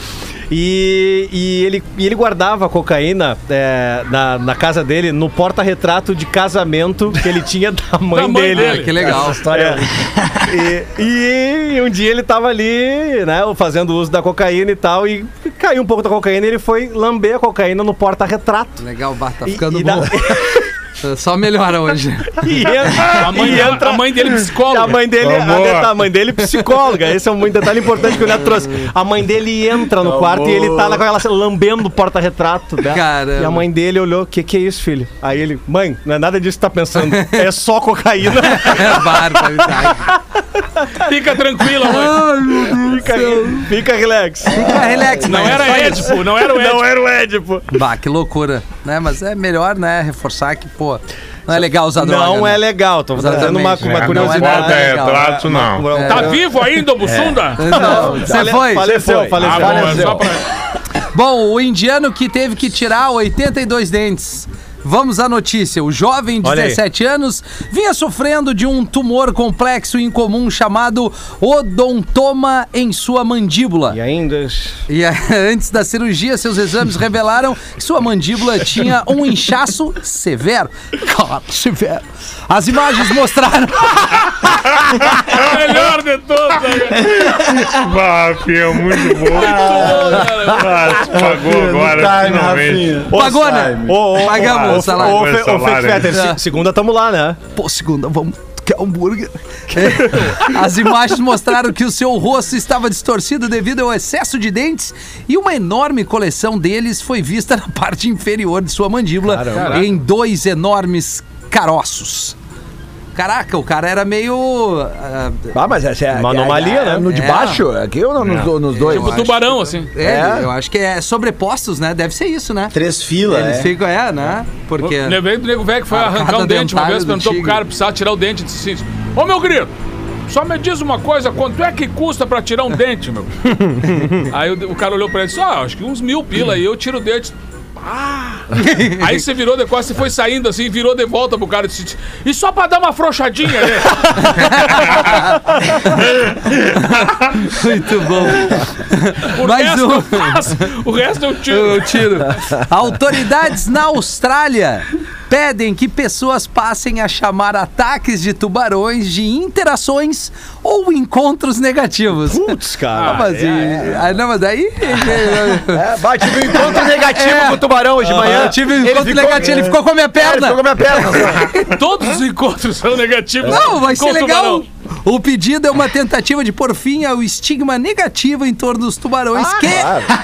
Speaker 2: E, e ele, e ele guardava a cocaína é, na, na casa dele, no porta-retrato de casamento que ele tinha da <laughs> mãe,
Speaker 3: Da mãe
Speaker 2: dele.
Speaker 3: dele.
Speaker 1: Ah, que legal.
Speaker 2: É. E, e um dia ele tava ali, né, fazendo uso da cocaína e tal, e caiu um pouco da cocaína e ele foi lamber a cocaína no porta-retrato.
Speaker 1: Legal, bah, tá
Speaker 2: E-
Speaker 1: ficando
Speaker 2: e da-
Speaker 1: bom. <laughs> Só melhora hoje. <laughs>
Speaker 2: E entra,
Speaker 3: A mãe,
Speaker 2: e entra-
Speaker 3: a mãe dele é psicóloga.
Speaker 2: a mãe dele, a,
Speaker 4: Amor.
Speaker 2: a mãe dele psicóloga. Esse é um muito detalhe importante que o Neto trouxe. A mãe dele entra no quarto e ele tá lá com ela lambendo o porta-retrato. Né? E a mãe dele olhou: O que, que é isso, filho? Aí ele: Mãe, não é nada disso que tá pensando. É só cocaína. <laughs>
Speaker 1: É barbaridade.
Speaker 3: Fica tranquila, mãe.
Speaker 2: fica, fica relax.
Speaker 1: Fica relax,
Speaker 3: Não era. Édipo, não era o Édipo.
Speaker 2: Não era o Édipo.
Speaker 1: Bah, que loucura. Né? Mas é melhor, né, reforçar que, pô, não é legal usar droga.
Speaker 2: Não
Speaker 1: né?
Speaker 2: é legal. Tô trazendo uma, uma
Speaker 4: É,
Speaker 2: curiosidade.
Speaker 4: Não pode
Speaker 1: legal.
Speaker 4: retrato, não.
Speaker 2: Uma-
Speaker 3: Tá vivo ainda o Bussunda?
Speaker 1: Não, você foi?
Speaker 2: Faleceu, faleceu.
Speaker 3: Ah, bom, é só pra...
Speaker 1: Bom, o indiano que teve que tirar 82 dentes. Vamos à notícia. O jovem de
Speaker 2: Olha aí.
Speaker 1: 17 anos vinha sofrendo de um tumor complexo e incomum chamado odontoma em sua mandíbula.
Speaker 2: E ainda.
Speaker 1: E eh, <laughs> antes da cirurgia, seus exames revelaram que sua mandíbula tinha um inchaço severo. Cara, severo. As imagens mostraram.
Speaker 3: O <laughs> melhor de todos, né? <laughs>
Speaker 4: Bah, Rafinha, muito bom. Ah, tu pagou agora, finalmente.
Speaker 1: Pagou, né?
Speaker 2: Ô, ô,
Speaker 1: Pagamos
Speaker 2: ô,
Speaker 1: o salário.
Speaker 2: Ô,
Speaker 4: Foi
Speaker 2: Fe- ô,
Speaker 4: salário,
Speaker 2: Fake Fetter, se- segunda tamo lá, né?
Speaker 1: Pô, segunda, vamos. Quer hambúrguer? É. <laughs> As imagens mostraram que o seu rosto estava distorcido devido ao excesso de dentes e uma enorme coleção deles foi vista na <laughs> parte inferior de sua mandíbula
Speaker 3: Caramba.
Speaker 1: em dois enormes caroços. Caraca, o cara era meio. ah,
Speaker 6: Ah, mas essa é
Speaker 2: Uma anomalia,
Speaker 6: é- é
Speaker 2: né?
Speaker 6: No de
Speaker 1: É.
Speaker 6: baixo? Aqui ou no- nos, nos dois?
Speaker 3: Tipo tubarão, assim.
Speaker 1: é,
Speaker 6: É?
Speaker 1: eu acho que é sobrepostos, né? Deve ser isso, né?
Speaker 5: Três filas,
Speaker 1: Eles
Speaker 5: é.
Speaker 1: ficam, é, né? Porque.
Speaker 3: Lembrei do nego velho que foi arrancar um dente uma vez, perguntou pro cara, precisava tirar o dente e disse assim: Ô meu querido, só me diz uma coisa, quanto é que custa pra tirar um dente, meu? <laughs> aí o, o cara olhou pra ele e disse: Ah, acho que uns mil pila aí eu tiro o dente. Ah! Aí você virou de costas, você foi saindo assim, virou de volta pro cara e disse: E só pra dar uma afrouxadinha, né? <laughs>
Speaker 1: Muito bom.
Speaker 3: O
Speaker 1: Mais
Speaker 3: resto
Speaker 1: um.
Speaker 3: eu faço, o resto eu tiro.
Speaker 1: Eu tiro. Autoridades na Austrália pedem que pessoas passem a chamar ataques de tubarões de interações ou encontros negativos.
Speaker 2: Putz, <laughs>
Speaker 1: Ah,
Speaker 2: cara.
Speaker 1: mas, e- ah, não, mas daí. <laughs>
Speaker 6: É, tive um encontro negativo
Speaker 1: É.
Speaker 6: com o tubarão hoje de manhã.
Speaker 1: eu tive um
Speaker 6: Ele
Speaker 1: encontro
Speaker 6: ficou-
Speaker 1: negativo, ele ficou com a minha
Speaker 6: É, ele
Speaker 1: perna.
Speaker 6: ficou com a minha perna. <laughs>
Speaker 3: Todos os encontros são negativos.
Speaker 1: Não, vai ser legal.
Speaker 3: tubarão.
Speaker 1: O pedido é uma tentativa de pôr fim ao estigma negativo em torno dos tubarões, que,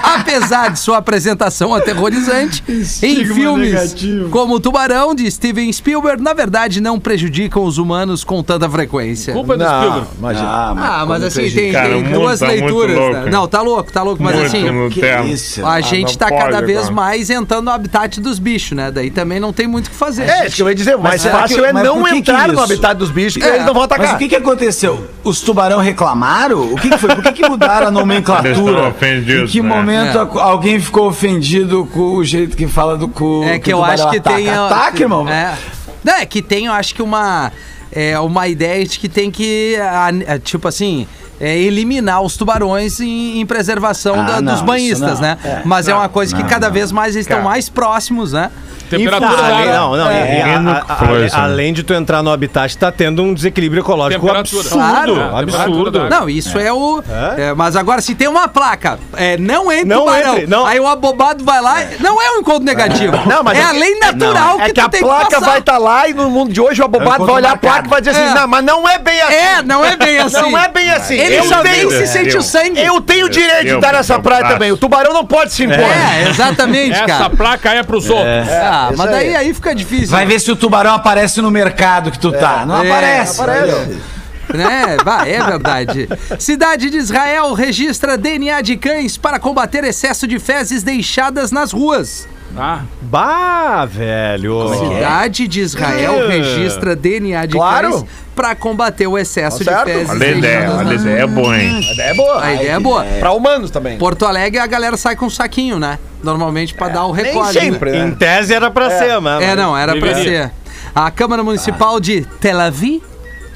Speaker 1: apesar de sua apresentação aterrorizante, em filmes como o Tubarão de Steven Spielberg, na verdade não prejudicam os humanos com tanta frequência.
Speaker 3: Culpa é do
Speaker 6: Não,
Speaker 3: Spielberg.
Speaker 6: imagina.
Speaker 5: Ah,
Speaker 1: Ah, mas assim, tem,
Speaker 4: Cara,
Speaker 1: tem duas
Speaker 4: tá
Speaker 1: leituras.
Speaker 4: louco,
Speaker 1: né? Não, tá louco, tá louco, mas
Speaker 4: Muito
Speaker 1: assim.
Speaker 5: isso?
Speaker 1: A
Speaker 4: Ah,
Speaker 1: gente tá
Speaker 4: pode
Speaker 1: cada vez
Speaker 4: agora.
Speaker 1: mais entrando no habitat dos bichos, né? Daí também não tem muito o que fazer.
Speaker 6: É, isso que eu ia dizer. O mais fácil
Speaker 5: que-
Speaker 6: é
Speaker 5: mas
Speaker 6: não entrar no habitat dos bichos, que
Speaker 1: É,
Speaker 6: eles não vão
Speaker 5: Mas
Speaker 6: atacar.
Speaker 5: o que que aconteceu? Os tubarão reclamaram? O que, que foi? Por que, que mudaram a nomenclatura? <laughs> Em que
Speaker 4: né?
Speaker 5: momento
Speaker 1: É.
Speaker 5: alguém ficou ofendido com o jeito que fala do cu?
Speaker 1: É que eu acho que tem. ó,
Speaker 5: Ataque, irmão.
Speaker 1: É. Não, é que tem, eu acho que uma. É uma ideia de que tem que. tipo assim. É, eliminar os tubarões em, em preservação
Speaker 5: Ah,
Speaker 1: da-
Speaker 5: não,
Speaker 1: dos banhistas,
Speaker 5: não.
Speaker 1: né? Mas é uma coisa que cada vez mais eles estão mais próximos, né?
Speaker 3: Temperatura
Speaker 2: Ah, não, não,
Speaker 1: É.
Speaker 2: a- a- a-
Speaker 4: coisa.
Speaker 2: além de tu entrar no habitat, tá tendo um desequilíbrio ecológico absurdo.
Speaker 1: Claro.
Speaker 3: É, temperatura
Speaker 2: absurdo.
Speaker 1: Não, isso é, o. é, mas agora, se tem uma placa, é, não entre
Speaker 2: Não
Speaker 1: tubarão.
Speaker 2: entre, não.
Speaker 1: Aí o abobado vai lá, não é um encontro negativo. <laughs>
Speaker 6: Não, mas
Speaker 1: é
Speaker 6: é
Speaker 1: a
Speaker 6: que-
Speaker 1: lei natural
Speaker 6: É
Speaker 1: que,
Speaker 6: que
Speaker 1: tu
Speaker 6: a
Speaker 1: tem
Speaker 6: placa
Speaker 1: que passar.
Speaker 6: vai estar lá e no mundo de hoje o abobado vai olhar a placa e vai dizer assim:
Speaker 1: É.
Speaker 6: não, mas não é bem assim.
Speaker 1: É, não é bem assim.
Speaker 6: Não é bem assim.
Speaker 1: Ele
Speaker 6: eu
Speaker 1: só vem se sente o sangue.
Speaker 6: eu tenho o direito de nessa
Speaker 4: eu
Speaker 6: praia também. O tubarão não pode se impor.
Speaker 1: É, <laughs> exatamente,
Speaker 3: Essa
Speaker 1: cara.
Speaker 3: placa é pros outros.
Speaker 1: Ah,
Speaker 6: isso
Speaker 1: mas daí
Speaker 6: aí.
Speaker 1: aí fica difícil.
Speaker 5: Vai ver se o tubarão aparece no mercado que tu tá. Não
Speaker 1: É,
Speaker 5: aparece.
Speaker 6: Aparece.
Speaker 1: né? Vai, é verdade. Cidade de Israel registra DNA de cães para combater excesso de fezes deixadas nas ruas.
Speaker 3: Ah,
Speaker 2: Bah, velho.
Speaker 1: Cidade de Israel registra DNA de
Speaker 6: Claro.
Speaker 1: cães para combater o excesso
Speaker 6: Tá
Speaker 1: de
Speaker 6: certo.
Speaker 1: fezes
Speaker 4: Olha a ideia, olha a ideia, é boa, hein?
Speaker 6: A ideia é boa.
Speaker 1: A ideia é boa.
Speaker 6: Pra humanos também.
Speaker 1: Porto Alegre a galera sai com um saquinho, né? Normalmente para dar o
Speaker 6: Nem
Speaker 1: recolhe.
Speaker 6: sempre,
Speaker 2: Em
Speaker 6: né?
Speaker 2: tese era pra ser, mano.
Speaker 1: É, não, era para ser. A Câmara Municipal de Tel Aviv,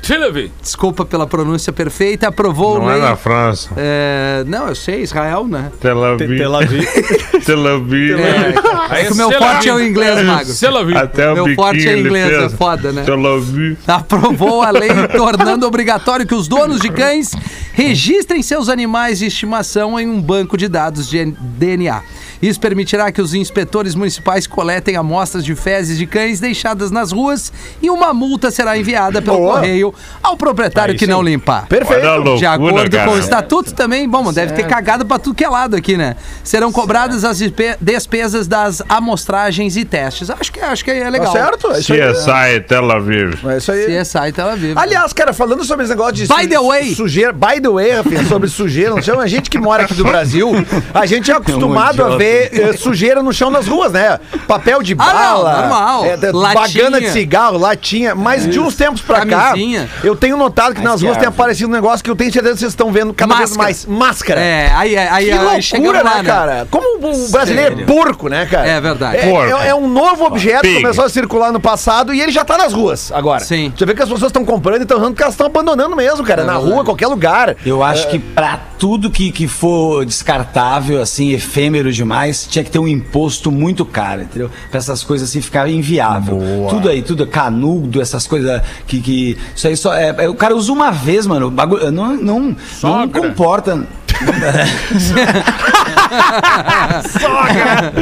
Speaker 3: Tileve.
Speaker 1: desculpa pela pronúncia perfeita, aprovou
Speaker 4: Não
Speaker 1: lei.
Speaker 4: é na França.
Speaker 1: É, não, eu sei, Israel, né?
Speaker 4: Tel Aviv.
Speaker 2: Tel Aviv. <laughs>
Speaker 4: Tel Aviv.
Speaker 1: É, é que o meu
Speaker 3: Tel
Speaker 1: forte é o
Speaker 3: Aviv.
Speaker 1: inglês, Mago.
Speaker 3: Sela vi.
Speaker 4: Até o
Speaker 1: Meu forte é inglês, é foda, né?
Speaker 4: Tel Aviv.
Speaker 1: aprovou a lei <laughs> tornando obrigatório que os donos de cães registrem seus animais de estimação em um banco de dados de DNA. Isso permitirá que os inspetores municipais coletem amostras de fezes de cães deixadas nas ruas e uma multa será enviada pelo
Speaker 6: Boa.
Speaker 1: correio ao proprietário
Speaker 2: Aí
Speaker 1: que
Speaker 2: sim.
Speaker 1: não limpar.
Speaker 6: Perfeito.
Speaker 4: Loucura,
Speaker 1: De acordo
Speaker 4: cara.
Speaker 1: com o estatuto também, bom, deve ter cagado pra tudo que é lado aqui, né? Serão cobradas as despe- despesas das amostragens e testes. Acho que, acho que é
Speaker 6: Tá
Speaker 1: legal.
Speaker 6: certo? É isso aí.
Speaker 4: CSI Tel Aviv.
Speaker 6: É isso aí.
Speaker 1: CSI Tel Aviv.
Speaker 6: Aliás, cara, falando sobre esse negócio de
Speaker 1: By the way.
Speaker 6: sujeira, by the way, Rafinha, sobre sujeira no chão, a gente que mora aqui do Brasil, a gente é <laughs> acostumado a ver eh, sujeira no chão nas ruas, né? Papel de
Speaker 1: Ah, não,
Speaker 6: bala,
Speaker 1: normal.
Speaker 6: de-
Speaker 1: Latinha.
Speaker 6: bagana de cigarro, latinha, mas de uns tempos pra
Speaker 1: Camisinha.
Speaker 6: cá, eu tenho notado que nas ruas tem aparecido um negócio que eu tenho certeza que vocês estão vendo cada vez
Speaker 1: Máscara.
Speaker 6: mais. Máscara.
Speaker 1: É, aí, aí,
Speaker 6: Que
Speaker 1: aí
Speaker 6: loucura,
Speaker 1: chegamos lá,
Speaker 6: né, cara? Como o brasileiro é porco, né, cara?
Speaker 1: É verdade.
Speaker 6: É,
Speaker 4: Porco.
Speaker 6: é- é um novo objeto que
Speaker 4: Pig.
Speaker 6: começou a circular no passado e ele já tá nas ruas agora.
Speaker 1: Sim.
Speaker 6: Você vê que as pessoas estão comprando e estão usando porque elas estão abandonando mesmo, cara. na rua, qualquer lugar.
Speaker 5: Eu acho que pra tudo que, que for descartável, assim, efêmero demais, reais, tinha que ter um imposto muito caro, entendeu? Pra essas coisas assim ficarem inviável. Tudo aí, tudo canudo, essas coisas que. que isso aí só. É, é, o cara usa uma vez, mano. o Bagulho, não, não, não
Speaker 3: Sogra.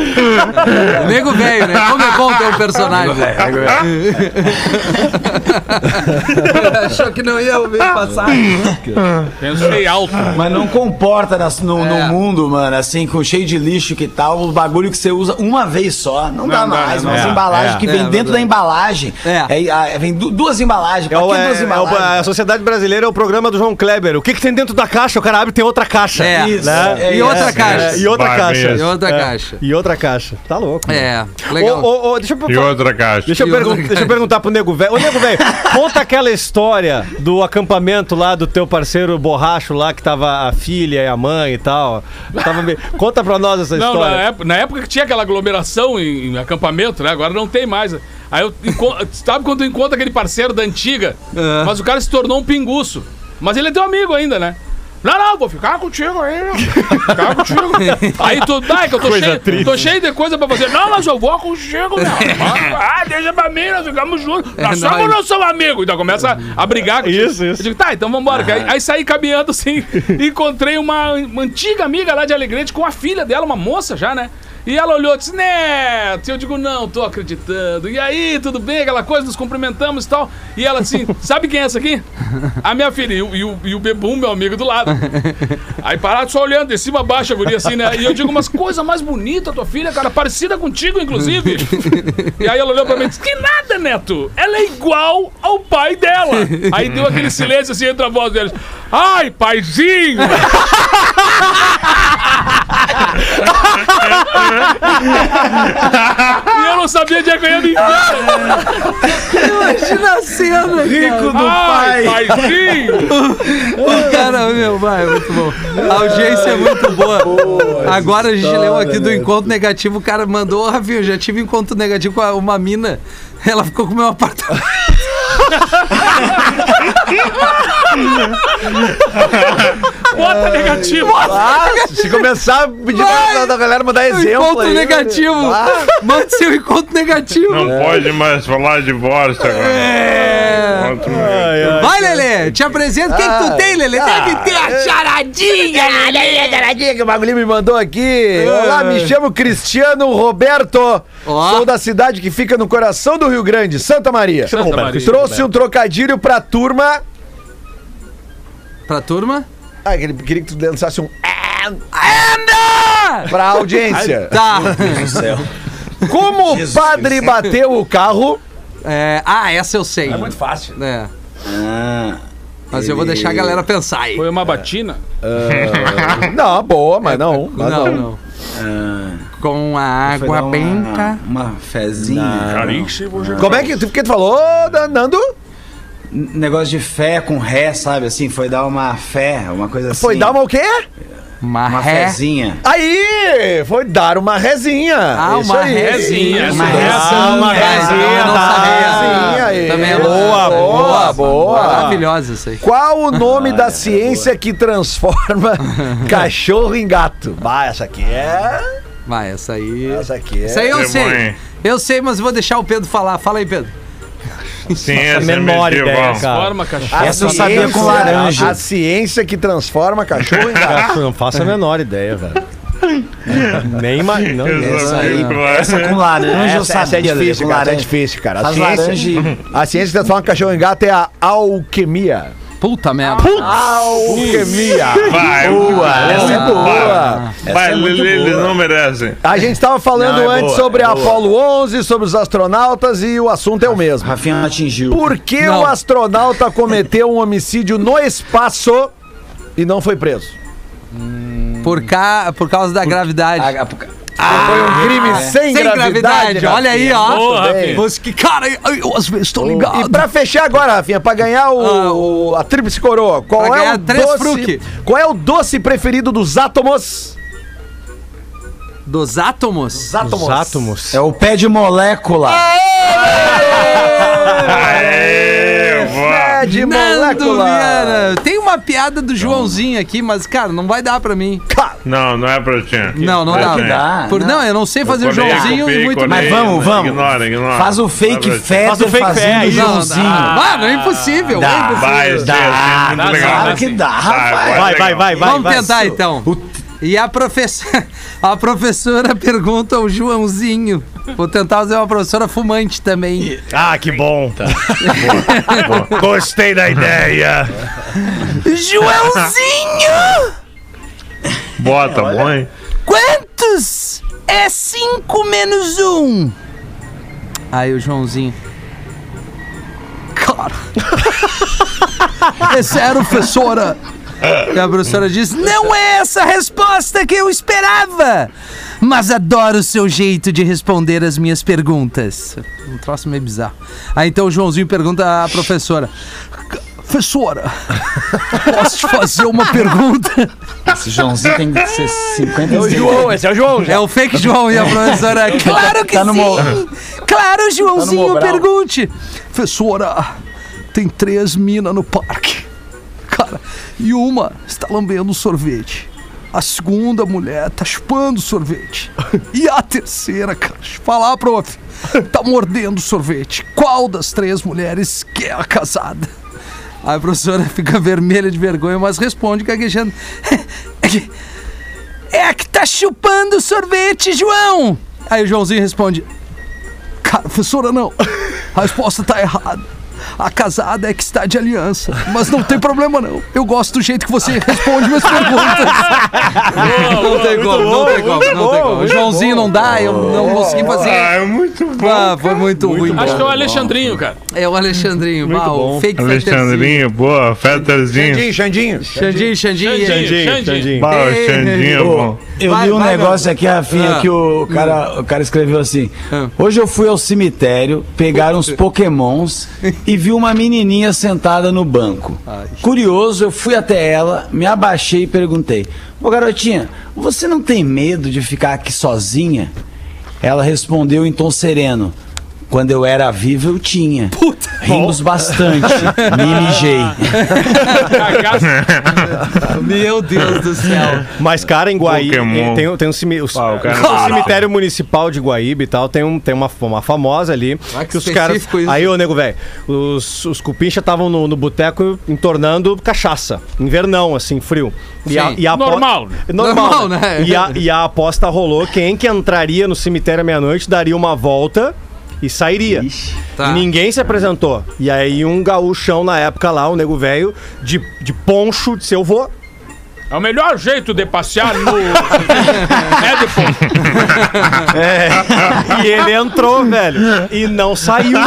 Speaker 1: Nego velho, né? Como é bom ter um personagem. <laughs> Achou que não ia ouvir passar.
Speaker 3: Pensei alto.
Speaker 5: Mas não comporta no, no
Speaker 1: É.
Speaker 5: mundo, mano, assim, com cheio de lixo que tal, o bagulho que você usa uma vez só. Não, dá
Speaker 3: Não dá,
Speaker 5: mais,
Speaker 3: né?
Speaker 5: mas
Speaker 2: É,
Speaker 5: embalagens
Speaker 2: é.
Speaker 5: que
Speaker 1: É,
Speaker 5: vem dentro
Speaker 1: verdade.
Speaker 5: da embalagem.
Speaker 1: É.
Speaker 5: Aí, ah, vem du- duas embalagens.
Speaker 2: É
Speaker 5: Pra que
Speaker 2: é,
Speaker 5: duas
Speaker 2: é
Speaker 5: embalagens?
Speaker 2: a Sociedade Brasileira é o programa do João Kleber. O que, que tem dentro da caixa? O cara abre e tem outra caixa.
Speaker 1: É.
Speaker 5: Isso,
Speaker 2: Né?
Speaker 5: é
Speaker 1: E outra caixa.
Speaker 2: É, e outra
Speaker 4: Vai
Speaker 2: caixa.
Speaker 4: mesmo.
Speaker 1: E outra
Speaker 2: É,
Speaker 1: caixa.
Speaker 2: E outra caixa. Tá louco.
Speaker 1: É, legal.
Speaker 2: Ô, ô, ô, deixa eu,
Speaker 4: E outra caixa.
Speaker 2: Deixa eu,
Speaker 1: E
Speaker 2: pergun-
Speaker 1: outra
Speaker 2: deixa eu perguntar pro Nego Velho. Ô, Nego Velho, <laughs> conta aquela história do acampamento lá do teu parceiro borracho lá, que tava a filha e a mãe e tal. Tava meio- <laughs> Conta pra nós essa
Speaker 3: Não, na
Speaker 2: história.
Speaker 3: época, na época que tinha aquela aglomeração em, em acampamento, né? Agora não tem mais. Aí eu <laughs> sabe quando tu encontra aquele parceiro da antiga,
Speaker 1: É.
Speaker 3: mas o cara se tornou um pinguço. Mas ele é teu amigo ainda, né? Não, não, vou ficar contigo aí. meu. Ficar contigo. Aí tu, dá, que eu tô
Speaker 2: Coisa
Speaker 3: cheio,
Speaker 2: triste.
Speaker 3: tô cheio de coisa pra fazer. Não, mas eu vou contigo, meu. <laughs> Ah, deixa pra mim, nós ficamos juntos. Nós somos
Speaker 1: nóis.
Speaker 3: não somos amigos? Então começa a brigar contigo.
Speaker 2: Isso, isso.
Speaker 3: Eu digo, tá, então vambora. Aí, aí saí caminhando assim, <laughs> encontrei uma, uma antiga amiga lá de Alegrete com a filha dela, uma moça já, né? E ela olhou e disse, Neto, e eu digo, não, tô acreditando. E aí, tudo bem? Aquela coisa, nos cumprimentamos e tal. E ela assim, <laughs> sabe quem é essa aqui? A minha filha, e o, e o, e o Bebum, meu amigo do lado. <laughs> Aí parado só olhando, de cima a baixo, a guria assim, né? E eu digo, mas coisa mais bonita, tua filha, cara, parecida contigo, inclusive. E aí ela olhou pra mim e disse, que nada, Neto, ela é igual ao pai dela. Aí deu aquele silêncio assim entre a voz deles. Ai, paizinho! <laughs> e eu não sabia de onde ia me enfiar.
Speaker 1: Imagina a cena, Rico
Speaker 3: Ai, paizinho!
Speaker 1: O cara, meu, vai, muito bom. A audiência é muito boa. Agora a gente leu aqui do encontro negativo, o cara mandou, "Ô, Rafinha, eu já tive encontro negativo com uma mina, ela ficou com o meu apartamento. <laughs> <laughs>
Speaker 3: Bota negativo!
Speaker 6: Ah, se começar a pedir pra, pra galera mandar exemplo
Speaker 1: encontro
Speaker 6: aí,
Speaker 1: negativo.
Speaker 6: Ah,
Speaker 1: Mande seu encontro negativo.
Speaker 4: Não pode mais falar de divórcio agora.
Speaker 1: É.
Speaker 4: Momento.
Speaker 1: Vai, Lelê, te apresento. O que, que tu tem, Lelê? Deve ter a charadinha, Lelê.
Speaker 6: Charadinha que o Bagulho me mandou aqui. Olá, me chamo Cristiano Roberto.
Speaker 1: Ó.
Speaker 6: Sou da cidade que fica no coração do Rio Grande, Santa Maria.
Speaker 3: Santa Maria.
Speaker 6: Trouxe um trocadilho pra turma.
Speaker 1: Pra turma?
Speaker 6: Ah, ele queria que tu lançasse um
Speaker 1: Anda!
Speaker 6: pra audiência. <laughs>
Speaker 1: Tá.
Speaker 6: Como o padre bateu o carro.
Speaker 1: É, ah, essa eu sei. É muito
Speaker 6: fácil.
Speaker 1: É.
Speaker 5: Ah,
Speaker 1: Mas eu vou deixar a galera pensar aí.
Speaker 3: Foi uma batina?
Speaker 6: Não, boa, mas não. Mas
Speaker 1: Não,
Speaker 6: não.
Speaker 1: não.
Speaker 5: ah,
Speaker 1: Com a
Speaker 5: foi
Speaker 1: água
Speaker 5: uma-
Speaker 1: benta.
Speaker 5: Uma fezinha.
Speaker 6: Como é que tu, que tu falou, Nando?
Speaker 5: Negócio de fé com ré, sabe? Assim, foi dar uma fé, uma coisa assim.
Speaker 6: Foi dar uma o quê?
Speaker 1: Uma,
Speaker 5: uma
Speaker 1: ré.
Speaker 5: fezinha.
Speaker 6: Aí, foi dar uma rezinha.
Speaker 1: Ah,
Speaker 6: Isso
Speaker 1: uma
Speaker 6: aí.
Speaker 3: rezinha,
Speaker 1: Uma rezinha.
Speaker 2: Ah, uma rezinha, tá.
Speaker 6: Rezinha aí.
Speaker 1: Também não-
Speaker 6: Boa, boa, boa.
Speaker 1: Maravilhosa isso aí.
Speaker 6: Qual o nome da ciência que transforma <laughs> cachorro em gato? Bah, essa aqui é.
Speaker 1: Vai, essa aí.
Speaker 6: Essa aqui é.
Speaker 1: Isso aí eu
Speaker 4: É
Speaker 1: sei. Eu sei, mas vou deixar o Pedro falar. Fala aí, Pedro.
Speaker 4: Sim, essa é
Speaker 2: menor ideia,
Speaker 4: medieval.
Speaker 2: cara.
Speaker 3: Forma cachorro.
Speaker 6: A
Speaker 5: Essa eu sabia com
Speaker 6: ciência-
Speaker 5: laranja.
Speaker 6: A ciência que transforma cachorro em gato.
Speaker 2: Não faço a menor ideia, velho. Nem imagino. <laughs>
Speaker 5: Essa aí, essa com laranja eu
Speaker 6: Essa, é difícil,
Speaker 5: com
Speaker 6: cara. É difícil, cara. A ciência,
Speaker 5: laranja <laughs>
Speaker 6: a ciência que transforma cachorro em gato é a alquimia.
Speaker 1: Puta merda.
Speaker 6: Alquimia.
Speaker 4: Vai,
Speaker 6: Boa, essa é boa.
Speaker 4: Vai,
Speaker 5: é muito
Speaker 4: eles
Speaker 5: boa.
Speaker 4: não merecem.
Speaker 6: A gente estava falando
Speaker 5: Não, é
Speaker 6: antes
Speaker 5: boa,
Speaker 6: sobre
Speaker 5: é
Speaker 6: a
Speaker 5: boa.
Speaker 6: Apollo 11, sobre os astronautas e o assunto é o mesmo.
Speaker 5: Rafinha não atingiu.
Speaker 6: Por que
Speaker 1: Não.
Speaker 6: o astronauta cometeu um homicídio no espaço e não foi preso?
Speaker 1: Por, ca... Por causa da gravidade.
Speaker 5: A- a-
Speaker 6: foi um crime sem,
Speaker 1: Sem gravidade.
Speaker 6: gravidade.
Speaker 1: Olha aí, ó.
Speaker 3: Boa.
Speaker 1: Mas que cara, eu, eu às vezes tô
Speaker 6: E
Speaker 1: ligado.
Speaker 6: pra fechar agora, Rafinha, pra ganhar o,
Speaker 1: Ah,
Speaker 6: o- a tríplice coroa, qual
Speaker 1: Pra
Speaker 6: é o
Speaker 1: três
Speaker 6: doce?
Speaker 1: fruque.
Speaker 6: Qual é o doce preferido dos átomos?
Speaker 1: Dos átomos?
Speaker 6: Os átomos.
Speaker 2: Os átomos.
Speaker 5: É o pé de molécula.
Speaker 4: Aê,
Speaker 6: de
Speaker 1: Nando
Speaker 6: molécula.
Speaker 1: Viana. Tem uma piada do Joãozinho aqui, mas, cara, não vai dar pra mim.
Speaker 4: Não, não é pra ti.
Speaker 1: Não, não dá.
Speaker 4: Pra ti.
Speaker 5: dá.
Speaker 1: Por, não. eu não sei fazer o Joãozinho e muito
Speaker 4: colei,
Speaker 5: Mas vamos, vamos.
Speaker 4: Ignora, ignora.
Speaker 5: Faz o
Speaker 4: Não é
Speaker 5: fake. Fetter
Speaker 2: Faz o fake fé.
Speaker 1: Não,
Speaker 5: Joãozinho.
Speaker 1: dá. Ah, não é impossível. é
Speaker 5: Dá.
Speaker 1: impossível.
Speaker 4: Vai, esse é
Speaker 3: Dá,
Speaker 4: muito
Speaker 3: dá,
Speaker 4: legal.
Speaker 3: dá,
Speaker 5: Claro que dá, rapaz.
Speaker 4: é
Speaker 2: Vai, vai, vai, vai.
Speaker 1: Vamos
Speaker 2: vai.
Speaker 1: tentar então. E a professora, <laughs> a professora pergunta ao Joãozinho. Vou tentar fazer uma professora fumante também.
Speaker 2: Ah, que bom. <laughs>
Speaker 4: Gostei da ideia.
Speaker 1: Joãozinho!
Speaker 4: Bota, mãe.
Speaker 1: Quantos é 5 menos 1? Um? Aí o Joãozinho. Cara. <laughs> É sério, professora? E a professora diz: Não é essa a resposta que eu esperava! Mas adoro o seu jeito de responder as minhas perguntas. Um troço meio bizarro. Aí então o Joãozinho pergunta à professora: Professora, posso te fazer uma pergunta?
Speaker 5: Esse Joãozinho tem que ser 50
Speaker 6: João, esse é o João.
Speaker 1: É o fake João e a professora. Claro que
Speaker 5: Tá
Speaker 1: sim!
Speaker 5: mo-
Speaker 1: Claro, Joãozinho,
Speaker 5: Mobral.
Speaker 1: pergunte. Professora, tem três minas no parque. Cara, e uma está lambendo sorvete. A segunda mulher tá chupando sorvete. <laughs> E a terceira, cara, falar, prof, tá mordendo sorvete. Qual das três mulheres que é a casada? Aí a professora fica vermelha de vergonha, mas responde gaguejando. <laughs> É que, é a que tá chupando sorvete, João! Aí o Joãozinho responde: Cara, professora, não. A resposta tá errada. A casada é que está de aliança. Mas não tem problema, não. Eu gosto do jeito que você responde minhas perguntas. não tem como, não tem como, não tem como. O Joãozinho não dá, eu não consegui
Speaker 4: Ah,
Speaker 1: fazer.
Speaker 4: é muito bom.
Speaker 1: Ah, foi muito, ruim.
Speaker 3: Acho que é o. Alexandrinho, cara.
Speaker 1: É o Alexandrinho.
Speaker 2: Muito
Speaker 1: ah,
Speaker 2: bom.
Speaker 1: fake
Speaker 4: Alexandrinho, boa, Fetterzinho.
Speaker 6: Xandinho, Xandinho.
Speaker 1: Xandinho, Xandinho.
Speaker 3: Xandinho.
Speaker 2: Xandinho,
Speaker 3: Xandinho.
Speaker 2: Xandinho.
Speaker 4: Bah, o Xandinho é bom.
Speaker 5: Eu
Speaker 1: Vai,
Speaker 5: li um
Speaker 1: vai,
Speaker 5: negócio aqui, Rafinha,
Speaker 1: Ah.
Speaker 5: que o cara, o cara escreveu assim:
Speaker 1: Ah.
Speaker 5: Hoje eu fui ao cemitério pegar uns pokémons e vi uma menininha sentada no banco. Curioso, eu fui até ela, me abaixei e perguntei: Ô garotinha, você não tem medo de ficar aqui sozinha? Ela respondeu em tom sereno: Quando eu era vivo eu tinha. Rimos bastante. <laughs> Me mijei. <laughs>
Speaker 1: Meu Deus do céu.
Speaker 2: Mas, cara, em Guaíba,
Speaker 4: Pokémon.
Speaker 2: tem, tem um, cimi- o,
Speaker 4: o cara <laughs>
Speaker 2: o cemitério municipal de Guaíba e tal, tem, um, tem uma, uma famosa ali.
Speaker 1: Ah, que
Speaker 2: que os caras.
Speaker 1: específico isso.
Speaker 2: Aí, ô nego, velho, os, os cupincha estavam no, no boteco entornando cachaça. Invernão, assim, frio. E a, e a
Speaker 3: Normal.
Speaker 2: Normal,
Speaker 1: Normal,
Speaker 2: né?
Speaker 1: né?
Speaker 2: E a, e a aposta rolou: quem que entraria no cemitério à meia-noite daria uma volta. E sairia.
Speaker 1: Tá.
Speaker 2: E ninguém se apresentou. E aí um gaúchão na época lá, o nego velho, de, de poncho, disse, eu vou.
Speaker 3: É o melhor jeito de passear no. <laughs> é de ponto.
Speaker 2: É. E ele entrou, velho. E não saiu.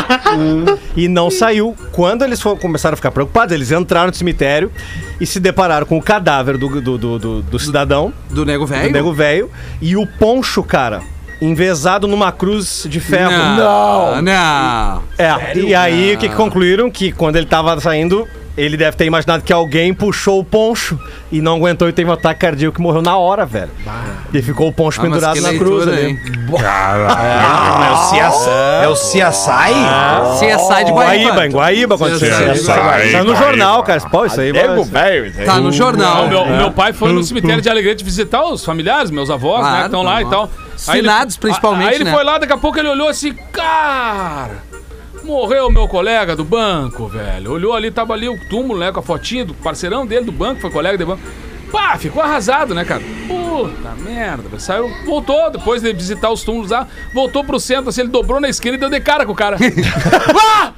Speaker 2: E não saiu. Quando eles foram, começaram a ficar preocupados, eles entraram no cemitério e se depararam com o cadáver do, do, do, do- do cidadão,
Speaker 1: Do nego
Speaker 2: do
Speaker 1: velho?
Speaker 2: nego velho, e o poncho, cara, envezado numa cruz de ferro.
Speaker 1: Não. Não.
Speaker 2: É, e aí o que, que concluíram? Que quando ele tava saindo, ele deve ter imaginado que alguém puxou o poncho e não aguentou e teve um ataque cardíaco que morreu na hora, velho. E ficou o poncho
Speaker 1: Ah, mas
Speaker 2: pendurado
Speaker 1: que
Speaker 2: na cruz
Speaker 1: leitura,
Speaker 2: ali.
Speaker 1: hein?
Speaker 6: É o CSI. É o CSI?
Speaker 1: CSI de
Speaker 2: Guaíba,
Speaker 1: Guaíba.
Speaker 2: em Guaíba aconteceu.
Speaker 1: CSI.
Speaker 2: Isso aí. Saiu no
Speaker 4: Guaíba.
Speaker 2: jornal, cara. Pô, isso aí
Speaker 6: Nego
Speaker 2: vai...
Speaker 6: velho.
Speaker 1: Tá no jornal.
Speaker 3: Não, meu, meu pai foi no cemitério de Alegrete visitar os familiares, meus avós, né?
Speaker 1: Claro,
Speaker 3: Que estão lá e
Speaker 1: normal.
Speaker 3: tal. ele-
Speaker 1: Finados, principalmente,
Speaker 3: Aí ele
Speaker 1: né?
Speaker 3: foi lá, daqui a pouco ele olhou assim, cara. Morreu meu colega do banco, velho. Olhou ali, tava ali o túmulo, né? Com a fotinha do parceirão dele do banco, foi colega de banco. Pá, ficou arrasado, né, cara? Puta merda. Saiu, voltou, depois de visitar os túmulos lá, voltou pro centro, assim, ele dobrou na esquina e deu de cara com o cara. <laughs> ah!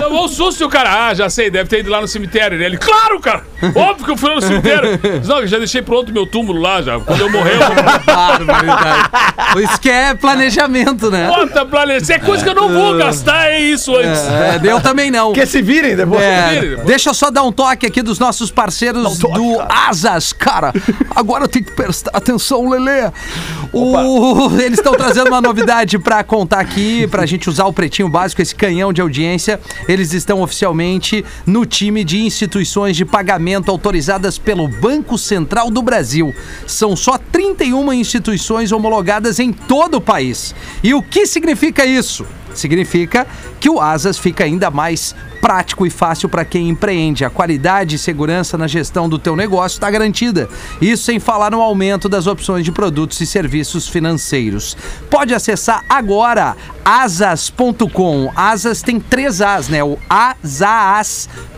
Speaker 3: Levou um susto e o cara, ah, já sei, deve ter ido lá no cemitério. Ele, claro, cara! Óbvio que eu fui lá no cemitério. Diz, Não, eu já deixei pronto meu túmulo lá, já. Quando eu morrer, eu vou... <laughs>
Speaker 1: Isso que é planejamento, né?
Speaker 3: Bota planejar. Isso é coisa que eu não vou gastar, é isso antes.
Speaker 1: É, <laughs> eu também não.
Speaker 6: Que se virem depois.
Speaker 1: É, deixa eu só dar um toque aqui dos nossos parceiros do Asas. Cara, agora eu tenho que prestar atenção, Lelê. O- Eles estão trazendo uma novidade pra contar aqui, pra gente usar o pretinho básico, esse canhão de audiência. Eles estão oficialmente no time de instituições de pagamento autorizadas pelo Banco Central do Brasil. São só 31 instituições homologadas em todo o país. E o que significa isso? Significa que o Asas fica ainda mais prático e fácil para quem empreende. A qualidade e segurança na gestão do teu negócio está garantida. Isso sem falar no aumento das opções de produtos e serviços financeiros. Pode acessar agora asas.com. Asas tem três As, né? O asas.com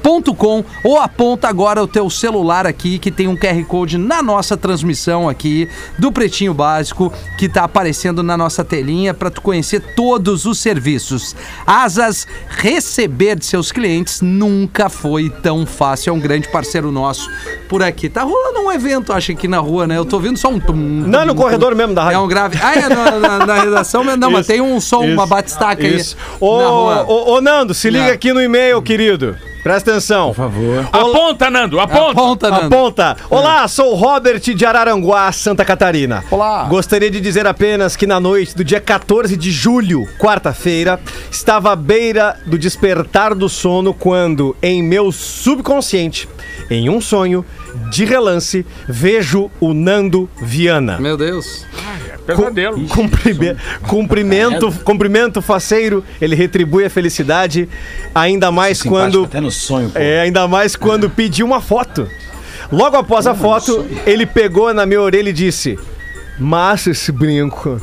Speaker 1: ou aponta agora o teu celular aqui que tem um QR Code na nossa transmissão aqui do Pretinho Básico que está aparecendo na nossa telinha para tu conhecer todos os serviços. Asas receber de seus clientes nunca foi tão fácil. É um grande parceiro nosso por aqui. Tá rolando um evento, acho aqui na rua, né? Eu tô ouvindo só um tum,
Speaker 2: Não, no
Speaker 1: tum,
Speaker 2: corredor mesmo da rádio.
Speaker 1: É um grave. Ah, é na, na- na redação mesmo. Não, mas
Speaker 2: Isso,
Speaker 1: tem um som, uma
Speaker 2: isso,
Speaker 1: batistaca aí.
Speaker 2: Isso. Ô,
Speaker 1: na rua.
Speaker 2: ô, ô, Nando, se liga aqui no e-mail, querido. Presta atenção. Por
Speaker 5: favor.
Speaker 3: Aponta, Nando, aponta.
Speaker 1: Aponta, Nando.
Speaker 2: Aponta. Olá, sou o Robert de Araranguá, Santa Catarina.
Speaker 1: Olá.
Speaker 2: Gostaria de dizer apenas que na noite do dia 14 de julho, quarta-feira, estava à beira do despertar do sono quando, em meu subconsciente, em um sonho, de relance, vejo o Nando Viana.
Speaker 1: Meu Deus.
Speaker 3: Pesadelo.
Speaker 2: Cumprime- cumprimento, cumprimento faceiro, ele retribui a felicidade, ainda mais
Speaker 5: Simpático
Speaker 2: quando
Speaker 5: Até no sonho, pô.
Speaker 2: é, ainda mais quando pediu uma foto. Logo após a foto, ele pegou na minha orelha e disse: Massa esse brinco.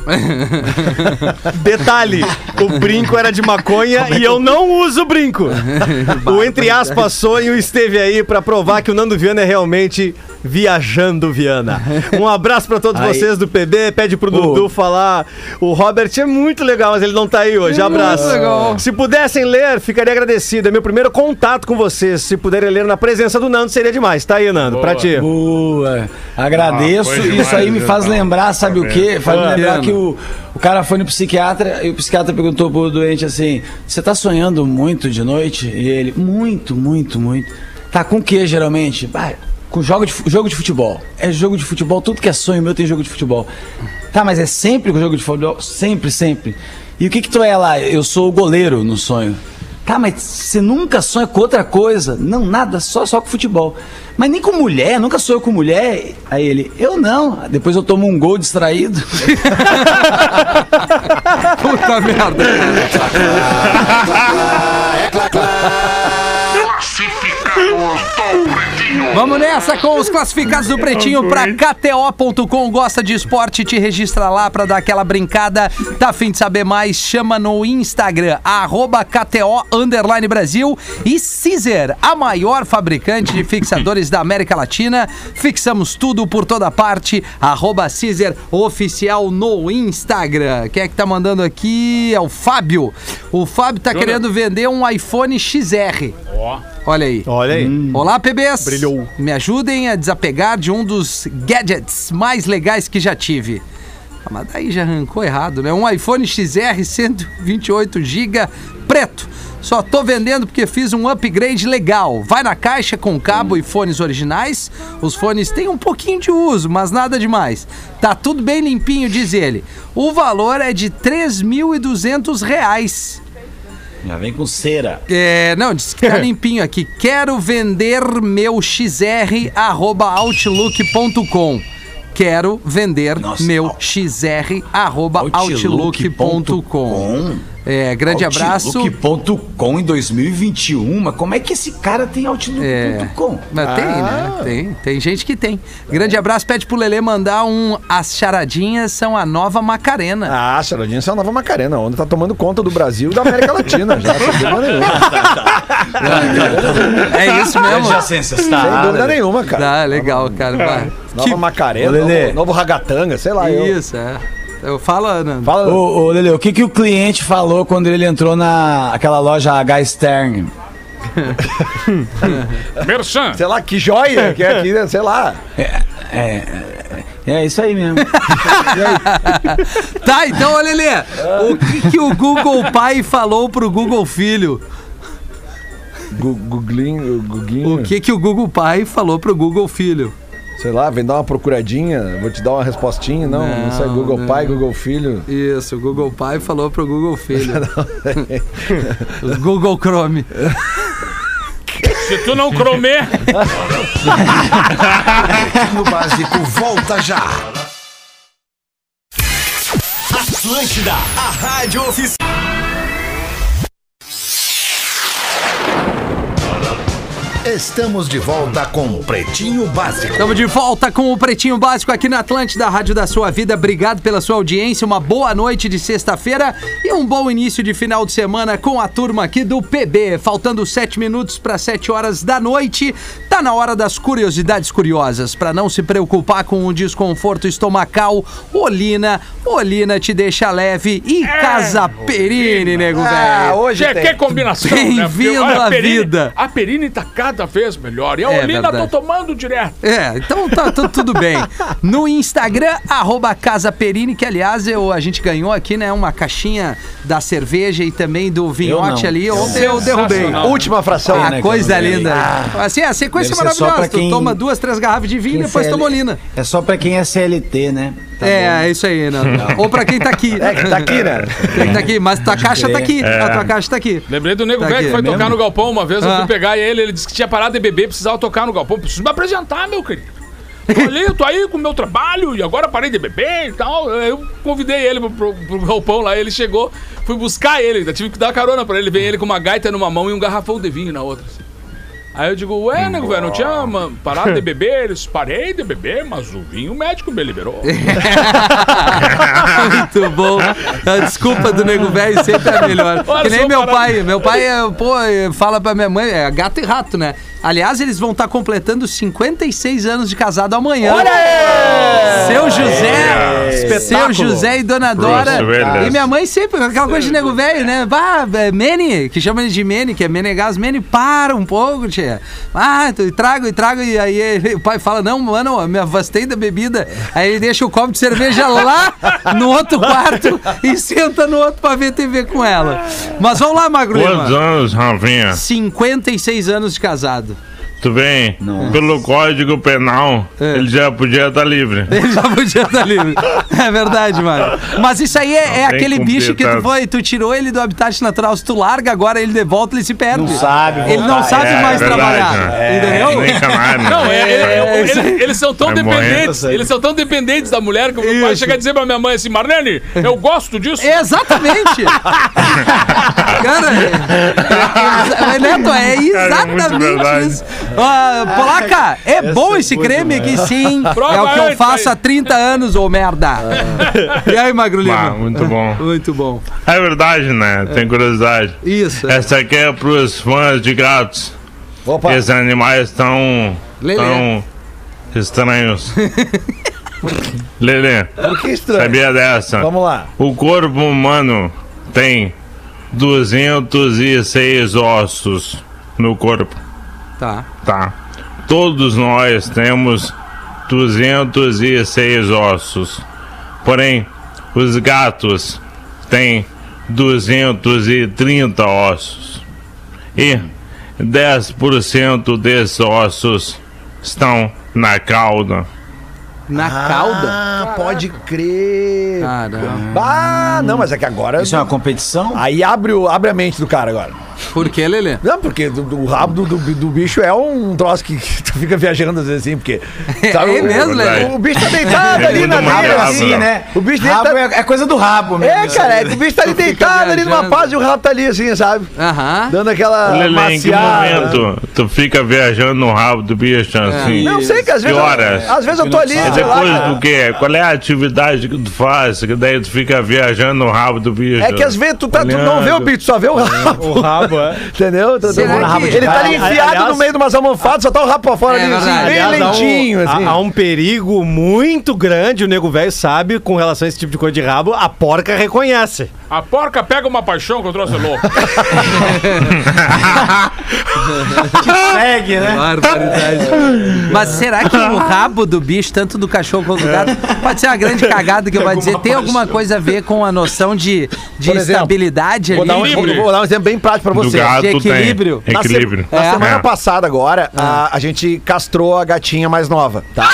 Speaker 2: <laughs> Detalhe: o brinco era de maconha e eu não uso brinco. <laughs> o entre aspas sonho esteve aí pra provar que o Nando Viana é realmente viajando Viana. <laughs> Um abraço pra todos
Speaker 5: Aí.
Speaker 2: vocês do PB. Pede pro
Speaker 5: Pô.
Speaker 2: Dudu falar. O Robert é muito legal, mas ele não tá aí hoje. Abraço.
Speaker 1: legal.
Speaker 2: Se pudessem ler, ficaria agradecido. É meu primeiro contato com vocês. Se puderem ler na presença do Nando, seria demais. Tá aí, Nando, pra ti.
Speaker 5: Boa. Agradeço.
Speaker 4: Ah, foi demais,
Speaker 5: Isso aí me faz
Speaker 4: Tá
Speaker 5: lembrar, sabe o quê? Faz me
Speaker 1: Ah.
Speaker 5: lembrar que o, o cara foi no psiquiatra e o psiquiatra perguntou pro doente assim: Você tá sonhando muito de noite? E ele: Muito, muito, muito. Tá com o que geralmente? "Ah, com jogo de, jogo de futebol. É jogo de futebol, tudo que é sonho meu tem jogo de futebol. Tá, mas é sempre com jogo de futebol? Sempre, sempre. E o que que tu é lá? Eu sou o goleiro no sonho. Tá, mas você nunca sonha com outra coisa? Não, nada, só, só com futebol. Mas nem com mulher, nunca sonhou com mulher? Aí ele, eu não. Depois eu tomo um gol distraído. <laughs>
Speaker 1: Puta merda. Vamos nessa com os classificados do Pretinho pra KTO.com. Gosta de esporte? Te registra lá pra dar aquela brincada. Tá afim de saber mais? Chama no Instagram, arroba KTO Underline Brasil e Caesar, a maior fabricante de fixadores da América Latina. Fixamos tudo por toda parte. Arroba Caesar Oficial no Instagram. Quem é que tá mandando aqui? É o Fábio. O Fábio tá
Speaker 3: Júnior.
Speaker 1: querendo vender um iPhone XR.
Speaker 3: Ó.
Speaker 1: Olha aí.
Speaker 2: Olha aí.
Speaker 1: Olá, PBs.
Speaker 2: Brilhou.
Speaker 1: Me ajudem a desapegar de um dos gadgets mais legais que já tive. Ah, mas daí já arrancou errado, né? Um iPhone XR 128GB preto. Só tô vendendo porque fiz um upgrade legal. Vai na caixa com cabo e fones originais. Os fones têm um pouquinho de uso, mas nada demais. Tá tudo bem limpinho, diz ele. O valor é de 3.200 reais.
Speaker 5: Já vem com cera.
Speaker 1: É, não, disse que tá <laughs> limpinho aqui. Quero vender meu XR arroba outlook.com. Quero vender
Speaker 5: Nossa,
Speaker 1: meu XR arroba outlook.com.
Speaker 5: Outlook.com.
Speaker 1: É, grande abraço.
Speaker 5: Outlook.com em 2021. Mas como é que esse cara tem Outlook.com?
Speaker 1: Mas tem, né? Tem. Tem gente que tem. Grande abraço. Pede pro Lelê mandar um As charadinhas são a nova Macarena.
Speaker 6: Ah, Charadinha, essa é a nova Macarena, onde tá tomando conta do Brasil e da América Latina já, sem dúvida nenhuma. <laughs>
Speaker 1: É isso mesmo?
Speaker 5: Já sem
Speaker 6: Sem dúvida nenhuma, cara.
Speaker 1: Ah, legal, cara. vai.
Speaker 6: Nova
Speaker 1: Que-
Speaker 6: Macarena,
Speaker 5: Ô, Lelê.
Speaker 6: novo, novo ragatanga, sei lá. Eu.
Speaker 1: Isso, é. Eu falo, Nando.
Speaker 6: Fala,
Speaker 5: Ô, ô Lele, o que, que o cliente falou quando ele entrou na aquela loja H Stern? <laughs>
Speaker 3: Merchan.
Speaker 6: sei lá, que joia, que é aqui, né? sei lá.
Speaker 5: É, é, é isso aí mesmo. <laughs>
Speaker 1: Tá, então, olha Lelê. O que, que o Google Pai falou pro Google Filho?
Speaker 6: Gu- Googlinho, Guguinho.
Speaker 1: O que, que o Google Pai falou pro Google Filho?
Speaker 6: Sei lá, vem dar uma procuradinha, vou te dar uma respostinha. Não, não,
Speaker 1: Não,
Speaker 6: sai Google
Speaker 1: não.
Speaker 6: Pai, Google Filho.
Speaker 1: Isso, o Google Pai falou pro Google Filho. <laughs> o <laughs> Google Chrome.
Speaker 3: Se tu não cromer,
Speaker 8: No básico, volta já. Atlântida, a rádio oficial. Estamos de volta com Pretinho Básico.
Speaker 1: Estamos de volta com o Pretinho Básico aqui na Atlântida, Rádio da Sua Vida. Obrigado pela sua audiência. Uma boa noite de sexta-feira e um bom início de final de semana com a turma aqui do PB. Faltando sete minutos para sete horas da noite. Tá na hora das curiosidades curiosas. Para não se preocupar com o desconforto estomacal, Olina. Olina te deixa leve e Casa Perini, nego
Speaker 6: Ah,
Speaker 1: velho.
Speaker 6: hoje
Speaker 3: que,
Speaker 6: tem.
Speaker 3: que combinação, né?
Speaker 1: Bem-vindo
Speaker 3: olha,
Speaker 1: à
Speaker 3: a Perini-
Speaker 1: vida.
Speaker 3: A Perini tá cada vez melhor. E a
Speaker 1: É
Speaker 3: Olina
Speaker 1: verdade.
Speaker 3: tô tomando direto.
Speaker 1: É, então tá, tu- tudo bem. No Instagram, arroba Casa Perini, que aliás eu, a gente ganhou aqui, né, uma caixinha da cerveja e também do vinhote ali. Ontem eu derrubei.
Speaker 6: Última fração.
Speaker 1: Ah,
Speaker 5: né,
Speaker 1: coisa linda. Assim, a sequência
Speaker 5: Deve ser só
Speaker 1: maravilhosa.
Speaker 5: pra quem-
Speaker 1: Tu toma duas, três garrafas de vinho e depois
Speaker 5: CL
Speaker 1: toma olina.
Speaker 5: É só pra quem é CLT, né? Tá
Speaker 1: é,
Speaker 5: bom.
Speaker 1: é isso aí, né? Ou pra quem tá aqui.
Speaker 6: É, que tá aqui, né?
Speaker 1: Quem tá aqui, mas tua caixa tá aqui. A tua caixa tá aqui.
Speaker 3: Lembrei do nego
Speaker 1: Tá
Speaker 3: velho
Speaker 1: aqui,
Speaker 3: que foi
Speaker 1: é
Speaker 3: tocar no galpão uma vez. Eu
Speaker 1: Ah.
Speaker 3: fui pegar ele, ele disse que tinha parado de beber, precisava tocar no galpão. Preciso me apresentar, meu querido. Olha, eu tô aí com o meu trabalho e agora parei de beber e tal. Eu convidei ele pro, pro, pro galpão lá, ele chegou, fui buscar ele, ainda tive que dar carona pra ele. Vem ele com uma gaita numa mão e um garrafão de vinho na outra. assim. Aí eu digo, ué, nego, velho, não tinha parado de beber? Eles, parei de beber, mas o vinho o médico me liberou. <laughs>
Speaker 1: Muito bom. A desculpa do nego velho sempre é a melhor.
Speaker 3: Olha
Speaker 1: que nem meu
Speaker 3: parada.
Speaker 1: pai. Meu pai, é, pô, fala pra minha mãe, é gato e rato, né? Aliás, eles vão estar completando 56 anos de casado amanhã. Olha aí! Seu José, seu José e Dona Dora.
Speaker 4: Bruce.
Speaker 1: E minha mãe sempre, aquela coisa de nego velho, né? Vá, é, Mene, que chama ele de Mene, que é Menegas. Mene, para um pouco, tia. Ah, tu trago e trago. E aí ele- o pai fala: Não, mano, eu me afastei da bebida. Aí ele deixa o copo de cerveja lá no outro quarto e senta no outro pra ver TV com ela. Mas vamos lá, Magro
Speaker 4: Quantos anos, Rafinha?
Speaker 1: 56 anos de casado.
Speaker 4: Tu bem? Pelo Código Penal,
Speaker 1: É.
Speaker 4: ele já podia estar livre. <laughs>
Speaker 1: Ele já podia estar livre. <laughs> É verdade, mano. Mas isso aí é, é aquele bicho que tu foi, tu tirou ele do habitat natural. Se tu larga agora ele de volta, ele se perde.
Speaker 5: Não sabe
Speaker 1: Ele não
Speaker 5: voltar.
Speaker 1: sabe
Speaker 4: É,
Speaker 1: mais
Speaker 4: verdade,
Speaker 1: trabalhar.
Speaker 4: né?
Speaker 1: Entendeu?
Speaker 4: Nem canário.
Speaker 3: Não, é, é, é, eles, eles são tão dependentes,
Speaker 5: morrendo.
Speaker 3: eles são tão dependentes da mulher que o meu pai chega a dizer pra minha mãe assim, Marlene, eu gosto disso.
Speaker 1: Exatamente! <laughs> Cara, é, é, Neto, é
Speaker 4: é muito
Speaker 1: exatamente isso. Ah, Polaca, é bom esse creme aqui, sim. <laughs>
Speaker 3: Prova
Speaker 1: é o que eu faço
Speaker 3: aí.
Speaker 1: há 30 anos, ô merda. <laughs> E aí, Magro
Speaker 4: Ah,
Speaker 1: Lima?
Speaker 4: muito bom. <laughs>
Speaker 1: Muito bom.
Speaker 4: É verdade, né? Tem curiosidade.
Speaker 1: Isso.
Speaker 4: Essa aqui é pros fãs de gatos.
Speaker 6: Opa.
Speaker 4: Esses animais tão.
Speaker 1: Lelê.
Speaker 4: tão estranhos. Lelê,
Speaker 6: Que estranho.
Speaker 4: sabia dessa?
Speaker 6: Vamos lá.
Speaker 4: O corpo humano tem 206 ossos no corpo,
Speaker 1: Tá.
Speaker 4: tá? Todos nós temos 206 ossos. Porém, os gatos têm 230 ossos. E 10% desses ossos estão na cauda.
Speaker 1: Na cauda?
Speaker 6: Ah, pode crer.
Speaker 1: Caramba.
Speaker 6: Ah, não, mas é que agora.
Speaker 5: Isso é uma competição?
Speaker 6: Aí abre, o, abre a mente do cara agora.
Speaker 1: Por que, Lelê?
Speaker 6: Não, porque do, do rabo do, do, do bicho é um troço que, <laughs> tu fica viajando às vezes assim, porque. <laughs>
Speaker 1: É
Speaker 6: o-
Speaker 1: mesmo,
Speaker 4: Lelê?
Speaker 6: o, o bicho tá deitado
Speaker 4: É
Speaker 6: ali na
Speaker 4: graça.
Speaker 6: assim, né? O bicho
Speaker 5: Rabo
Speaker 6: tá.
Speaker 5: é, é coisa do rabo mesmo.
Speaker 6: É, cara, é o bicho tá ali deitado ali numa paz e o rabo tá ali assim, sabe?
Speaker 1: Aham.
Speaker 6: Dando aquela.
Speaker 4: Lelê, em que momento tu fica viajando no rabo do bicho assim?
Speaker 6: Não sei, que às vezes.
Speaker 4: Que horas?
Speaker 6: Eu, às vezes eu tô ali.
Speaker 4: É
Speaker 6: lá,
Speaker 4: depois
Speaker 6: cara.
Speaker 4: do quê? Qual é a atividade que tu faz? Que daí tu fica viajando no rabo do bicho.
Speaker 6: É que às vezes tu, tá, tu não vê o bicho, tu só vê o rabo.
Speaker 2: O rabo, é. <laughs>
Speaker 6: Entendeu? Tu-
Speaker 1: Será que-
Speaker 6: ele tá ali
Speaker 2: Ali-
Speaker 6: enfiado
Speaker 2: aliás-
Speaker 6: no meio de umas almofadas, só tá o rabo pra fora
Speaker 1: É
Speaker 6: ali, assim,
Speaker 1: verdade.
Speaker 6: bem
Speaker 2: Aliás, há um-
Speaker 6: lentinho,
Speaker 2: há-
Speaker 6: assim.
Speaker 2: Há, um perigo muito grande, o nego velho sabe, com relação a esse tipo de coisa de rabo, a porca reconhece.
Speaker 3: A porca pega uma paixão que eu trouxe louco. <laughs>
Speaker 5: Segue, né?
Speaker 1: Barbaridade. Mas será que o rabo do bicho, tanto do cachorro quanto do gato, pode ser uma grande cagada que eu vou dizer? Tem alguma coisa a ver com a noção de, de
Speaker 6: exemplo,
Speaker 1: estabilidade
Speaker 6: Vou
Speaker 1: ali?
Speaker 6: dar, um, vou- vou dar um exemplo bem prático pra pra
Speaker 4: do
Speaker 6: você.
Speaker 4: gato
Speaker 1: de equilíbrio.
Speaker 4: tem.
Speaker 6: Na se-
Speaker 4: Equilíbrio.
Speaker 6: Na,
Speaker 1: É.
Speaker 6: semana passada, agora, a, a gente castrou a gatinha mais nova, tá?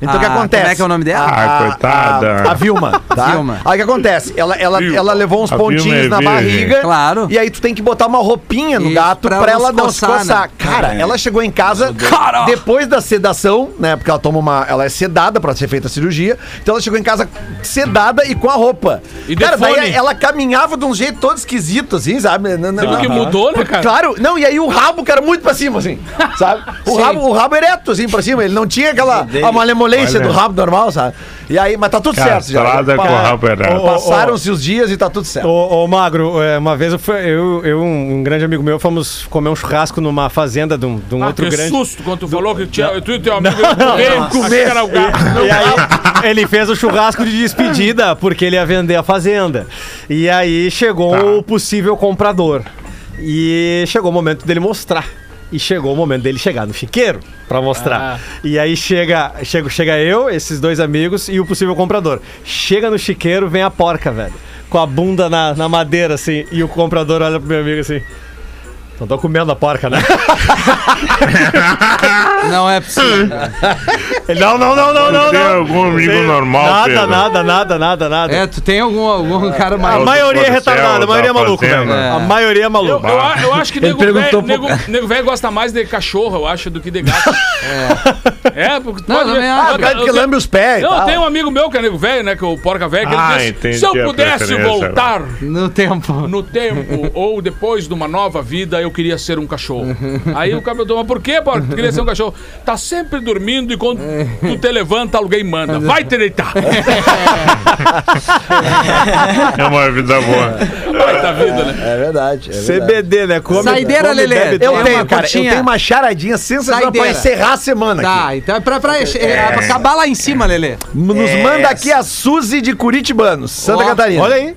Speaker 6: Então o que
Speaker 1: Ah,
Speaker 6: acontece?
Speaker 1: como é que é o nome dela?
Speaker 4: Ah,
Speaker 6: a-
Speaker 4: coitada.
Speaker 6: A, <laughs> a Vilma, tá?
Speaker 1: Vilma.
Speaker 6: Aí o que acontece? Ela, ela,
Speaker 3: Vilma.
Speaker 6: ela levou uns
Speaker 4: A
Speaker 6: pontinhos
Speaker 4: é
Speaker 6: na
Speaker 4: virgem.
Speaker 6: barriga.
Speaker 1: Claro.
Speaker 6: E aí tu tem que botar uma roupinha no
Speaker 1: Isso,
Speaker 6: gato
Speaker 1: pra
Speaker 6: pra,
Speaker 1: ela não se coçar, né?
Speaker 6: Cara, ela chegou em casa
Speaker 1: Cara!
Speaker 6: depois da sedação, né? Porque ela toma uma. Ela é sedada pra ser feita a cirurgia. Então ela chegou em casa sedada e com a roupa.
Speaker 3: E
Speaker 6: cara, daí
Speaker 3: fone.
Speaker 6: ela caminhava de um jeito todo esquisito, assim, sabe?
Speaker 3: Tipo que mudou, né, cara?
Speaker 6: Claro, não, e aí o rabo, cara, muito pra cima, assim, sabe? <laughs> O,
Speaker 1: Sim.
Speaker 6: rabo, o rabo ereto, assim, pra cima. Ele não tinha aquela a malemolência
Speaker 4: Olha.
Speaker 6: do rabo normal, sabe? E aí, mas tá tudo certo já.
Speaker 4: Castrada
Speaker 6: Pa-
Speaker 4: com o rabo ereto.
Speaker 6: Passaram-se os dias e tá tudo certo.
Speaker 2: Ô, ô, Magro, é, uma vez eu, fui, eu, eu um, grande amigo meu, fomos comer um churrasco numa fazenda de um, de um
Speaker 3: Ah,
Speaker 2: outro
Speaker 3: que
Speaker 2: grande.
Speaker 3: susto quando tu falou que tinha, tu e teu amigo <laughs> iam comer, gato.
Speaker 2: E aí, ele fez o churrasco de despedida porque ele ia vender a fazenda. E aí chegou o possível comprador. E chegou o momento dele mostrar. E chegou o momento dele chegar no chiqueiro pra mostrar. E aí chega, chega, chega eu, esses dois amigos e o possível comprador. Chega no chiqueiro, vem a porca, velho. Com a bunda na, na madeira, assim. E o comprador olha pro meu amigo assim. Não tô comendo a porca, né? <laughs>
Speaker 1: Não é possível.
Speaker 2: Não, não, não, não, não.
Speaker 4: Tem
Speaker 2: não.
Speaker 4: algum amigo
Speaker 2: Sei-
Speaker 4: normal,
Speaker 2: Nada,
Speaker 4: Pedro?
Speaker 2: nada, nada, nada, nada.
Speaker 1: É, tu tem algum, algum cara
Speaker 2: A
Speaker 1: mais.
Speaker 4: Outro
Speaker 2: maioria é retardada, a maioria é maluco, velho.
Speaker 1: É.
Speaker 2: A maioria é
Speaker 3: Eu,
Speaker 2: maluco.
Speaker 3: eu, a- eu acho que nego velho,
Speaker 5: perguntou
Speaker 3: nego,
Speaker 5: pro-
Speaker 3: nego velho gosta mais de cachorro, eu acho, do que de gato. É. É, porque tu
Speaker 1: Não,
Speaker 3: pode
Speaker 1: também
Speaker 3: ver-
Speaker 1: acho.
Speaker 6: Ah, o cara que lambe os pés.
Speaker 3: Não, tem um amigo meu que é nego velho, né? Que é o porca velho, que
Speaker 4: Ah,
Speaker 3: ele disse: se eu
Speaker 4: a
Speaker 3: pudesse voltar
Speaker 1: No tempo.
Speaker 3: no tempo ou depois de uma nova vida, eu queria ser um cachorro. <laughs> Aí o perguntou, mas por que, porca? Tu queria ser um cachorro? Tá sempre dormindo e quando tu te levanta, alguém manda. <laughs> Vai te deitar.
Speaker 4: É uma vida boa.
Speaker 3: Vai tá vida, né?
Speaker 6: É verdade. É verdade.
Speaker 2: CBD, né? Come,
Speaker 1: Saideira,
Speaker 2: come,
Speaker 1: Lelê.
Speaker 2: bebe,
Speaker 6: Eu
Speaker 2: toma.
Speaker 6: tenho,
Speaker 1: uma
Speaker 6: cara. Eu tenho uma charadinha sensacional pra
Speaker 1: Saideira.
Speaker 6: encerrar a semana
Speaker 1: Tá,
Speaker 6: aqui.
Speaker 1: então é pra, pra, é, acabar lá em cima, Lelê.
Speaker 6: Nos manda aqui a Suzy de Curitibanos, Santa
Speaker 1: Ó,
Speaker 6: Catarina.
Speaker 2: Olha aí.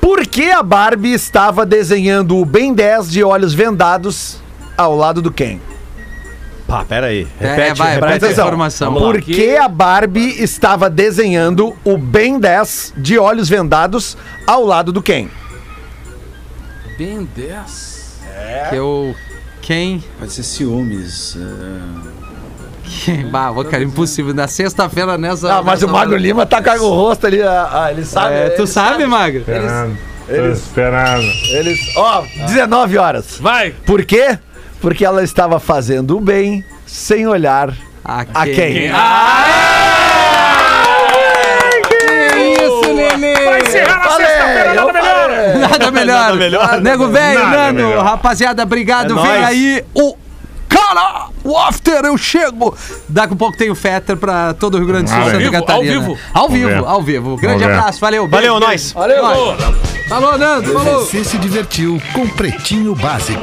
Speaker 6: Por que a Barbie estava desenhando o Ben 10 de olhos vendados ao lado do Ken?
Speaker 2: Pá, pera aí.
Speaker 1: É,
Speaker 2: Repete,
Speaker 1: vai,
Speaker 2: repete.
Speaker 1: presta
Speaker 6: atenção.
Speaker 1: informação.
Speaker 6: Por que a Barbie estava desenhando o Ben 10 de olhos vendados ao lado do Ken?
Speaker 3: Ben 10.
Speaker 1: Que eu. Quem?
Speaker 5: Pode ser ciúmes.
Speaker 1: Quem? <laughs> Bah, vou, cara, impossível. Na sexta-feira nessa.
Speaker 6: Ah, mas o
Speaker 1: nessa
Speaker 6: Magro
Speaker 1: hora-
Speaker 6: Lima tá com o rosto ali, ah, ah, ele sabe.
Speaker 1: É, tu
Speaker 6: ele
Speaker 1: sabe, Magro?
Speaker 4: Esperando. Tô esperando.
Speaker 6: Eles, ó, 19 horas.
Speaker 3: Vai.
Speaker 6: Por quê? Porque ela estava fazendo o bem sem olhar
Speaker 1: A
Speaker 6: a quem.
Speaker 1: Que isso?
Speaker 3: Vai encerrar na sexta-feira, nada melhor.
Speaker 1: Nada melhor.
Speaker 2: Nada melhor.
Speaker 1: Nego velho, Nano.
Speaker 4: melhor.
Speaker 1: Rapaziada, obrigado.
Speaker 2: É
Speaker 1: Vem
Speaker 2: nóis.
Speaker 1: aí o. Cara, o after, eu chego. Daqui a pouco tem o Fetter pra todo o Rio Grande do Sul,
Speaker 4: Ao
Speaker 1: Santa
Speaker 3: vivo,
Speaker 1: Catarina.
Speaker 3: ao vivo.
Speaker 1: Ao vivo, ao vivo. Grande
Speaker 4: Vamos ver.
Speaker 1: abraço, valeu.
Speaker 2: Valeu,
Speaker 1: beijo,
Speaker 2: nós.
Speaker 1: beijo. Valeu. Falou, Nando, falou.
Speaker 8: Você se divertiu com Pretinho Básico.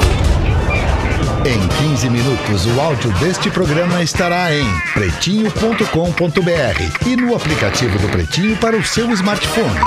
Speaker 8: Em 15 minutos, o áudio deste programa estará em pretinho.com.br e no aplicativo do Pretinho para o seu smartphone.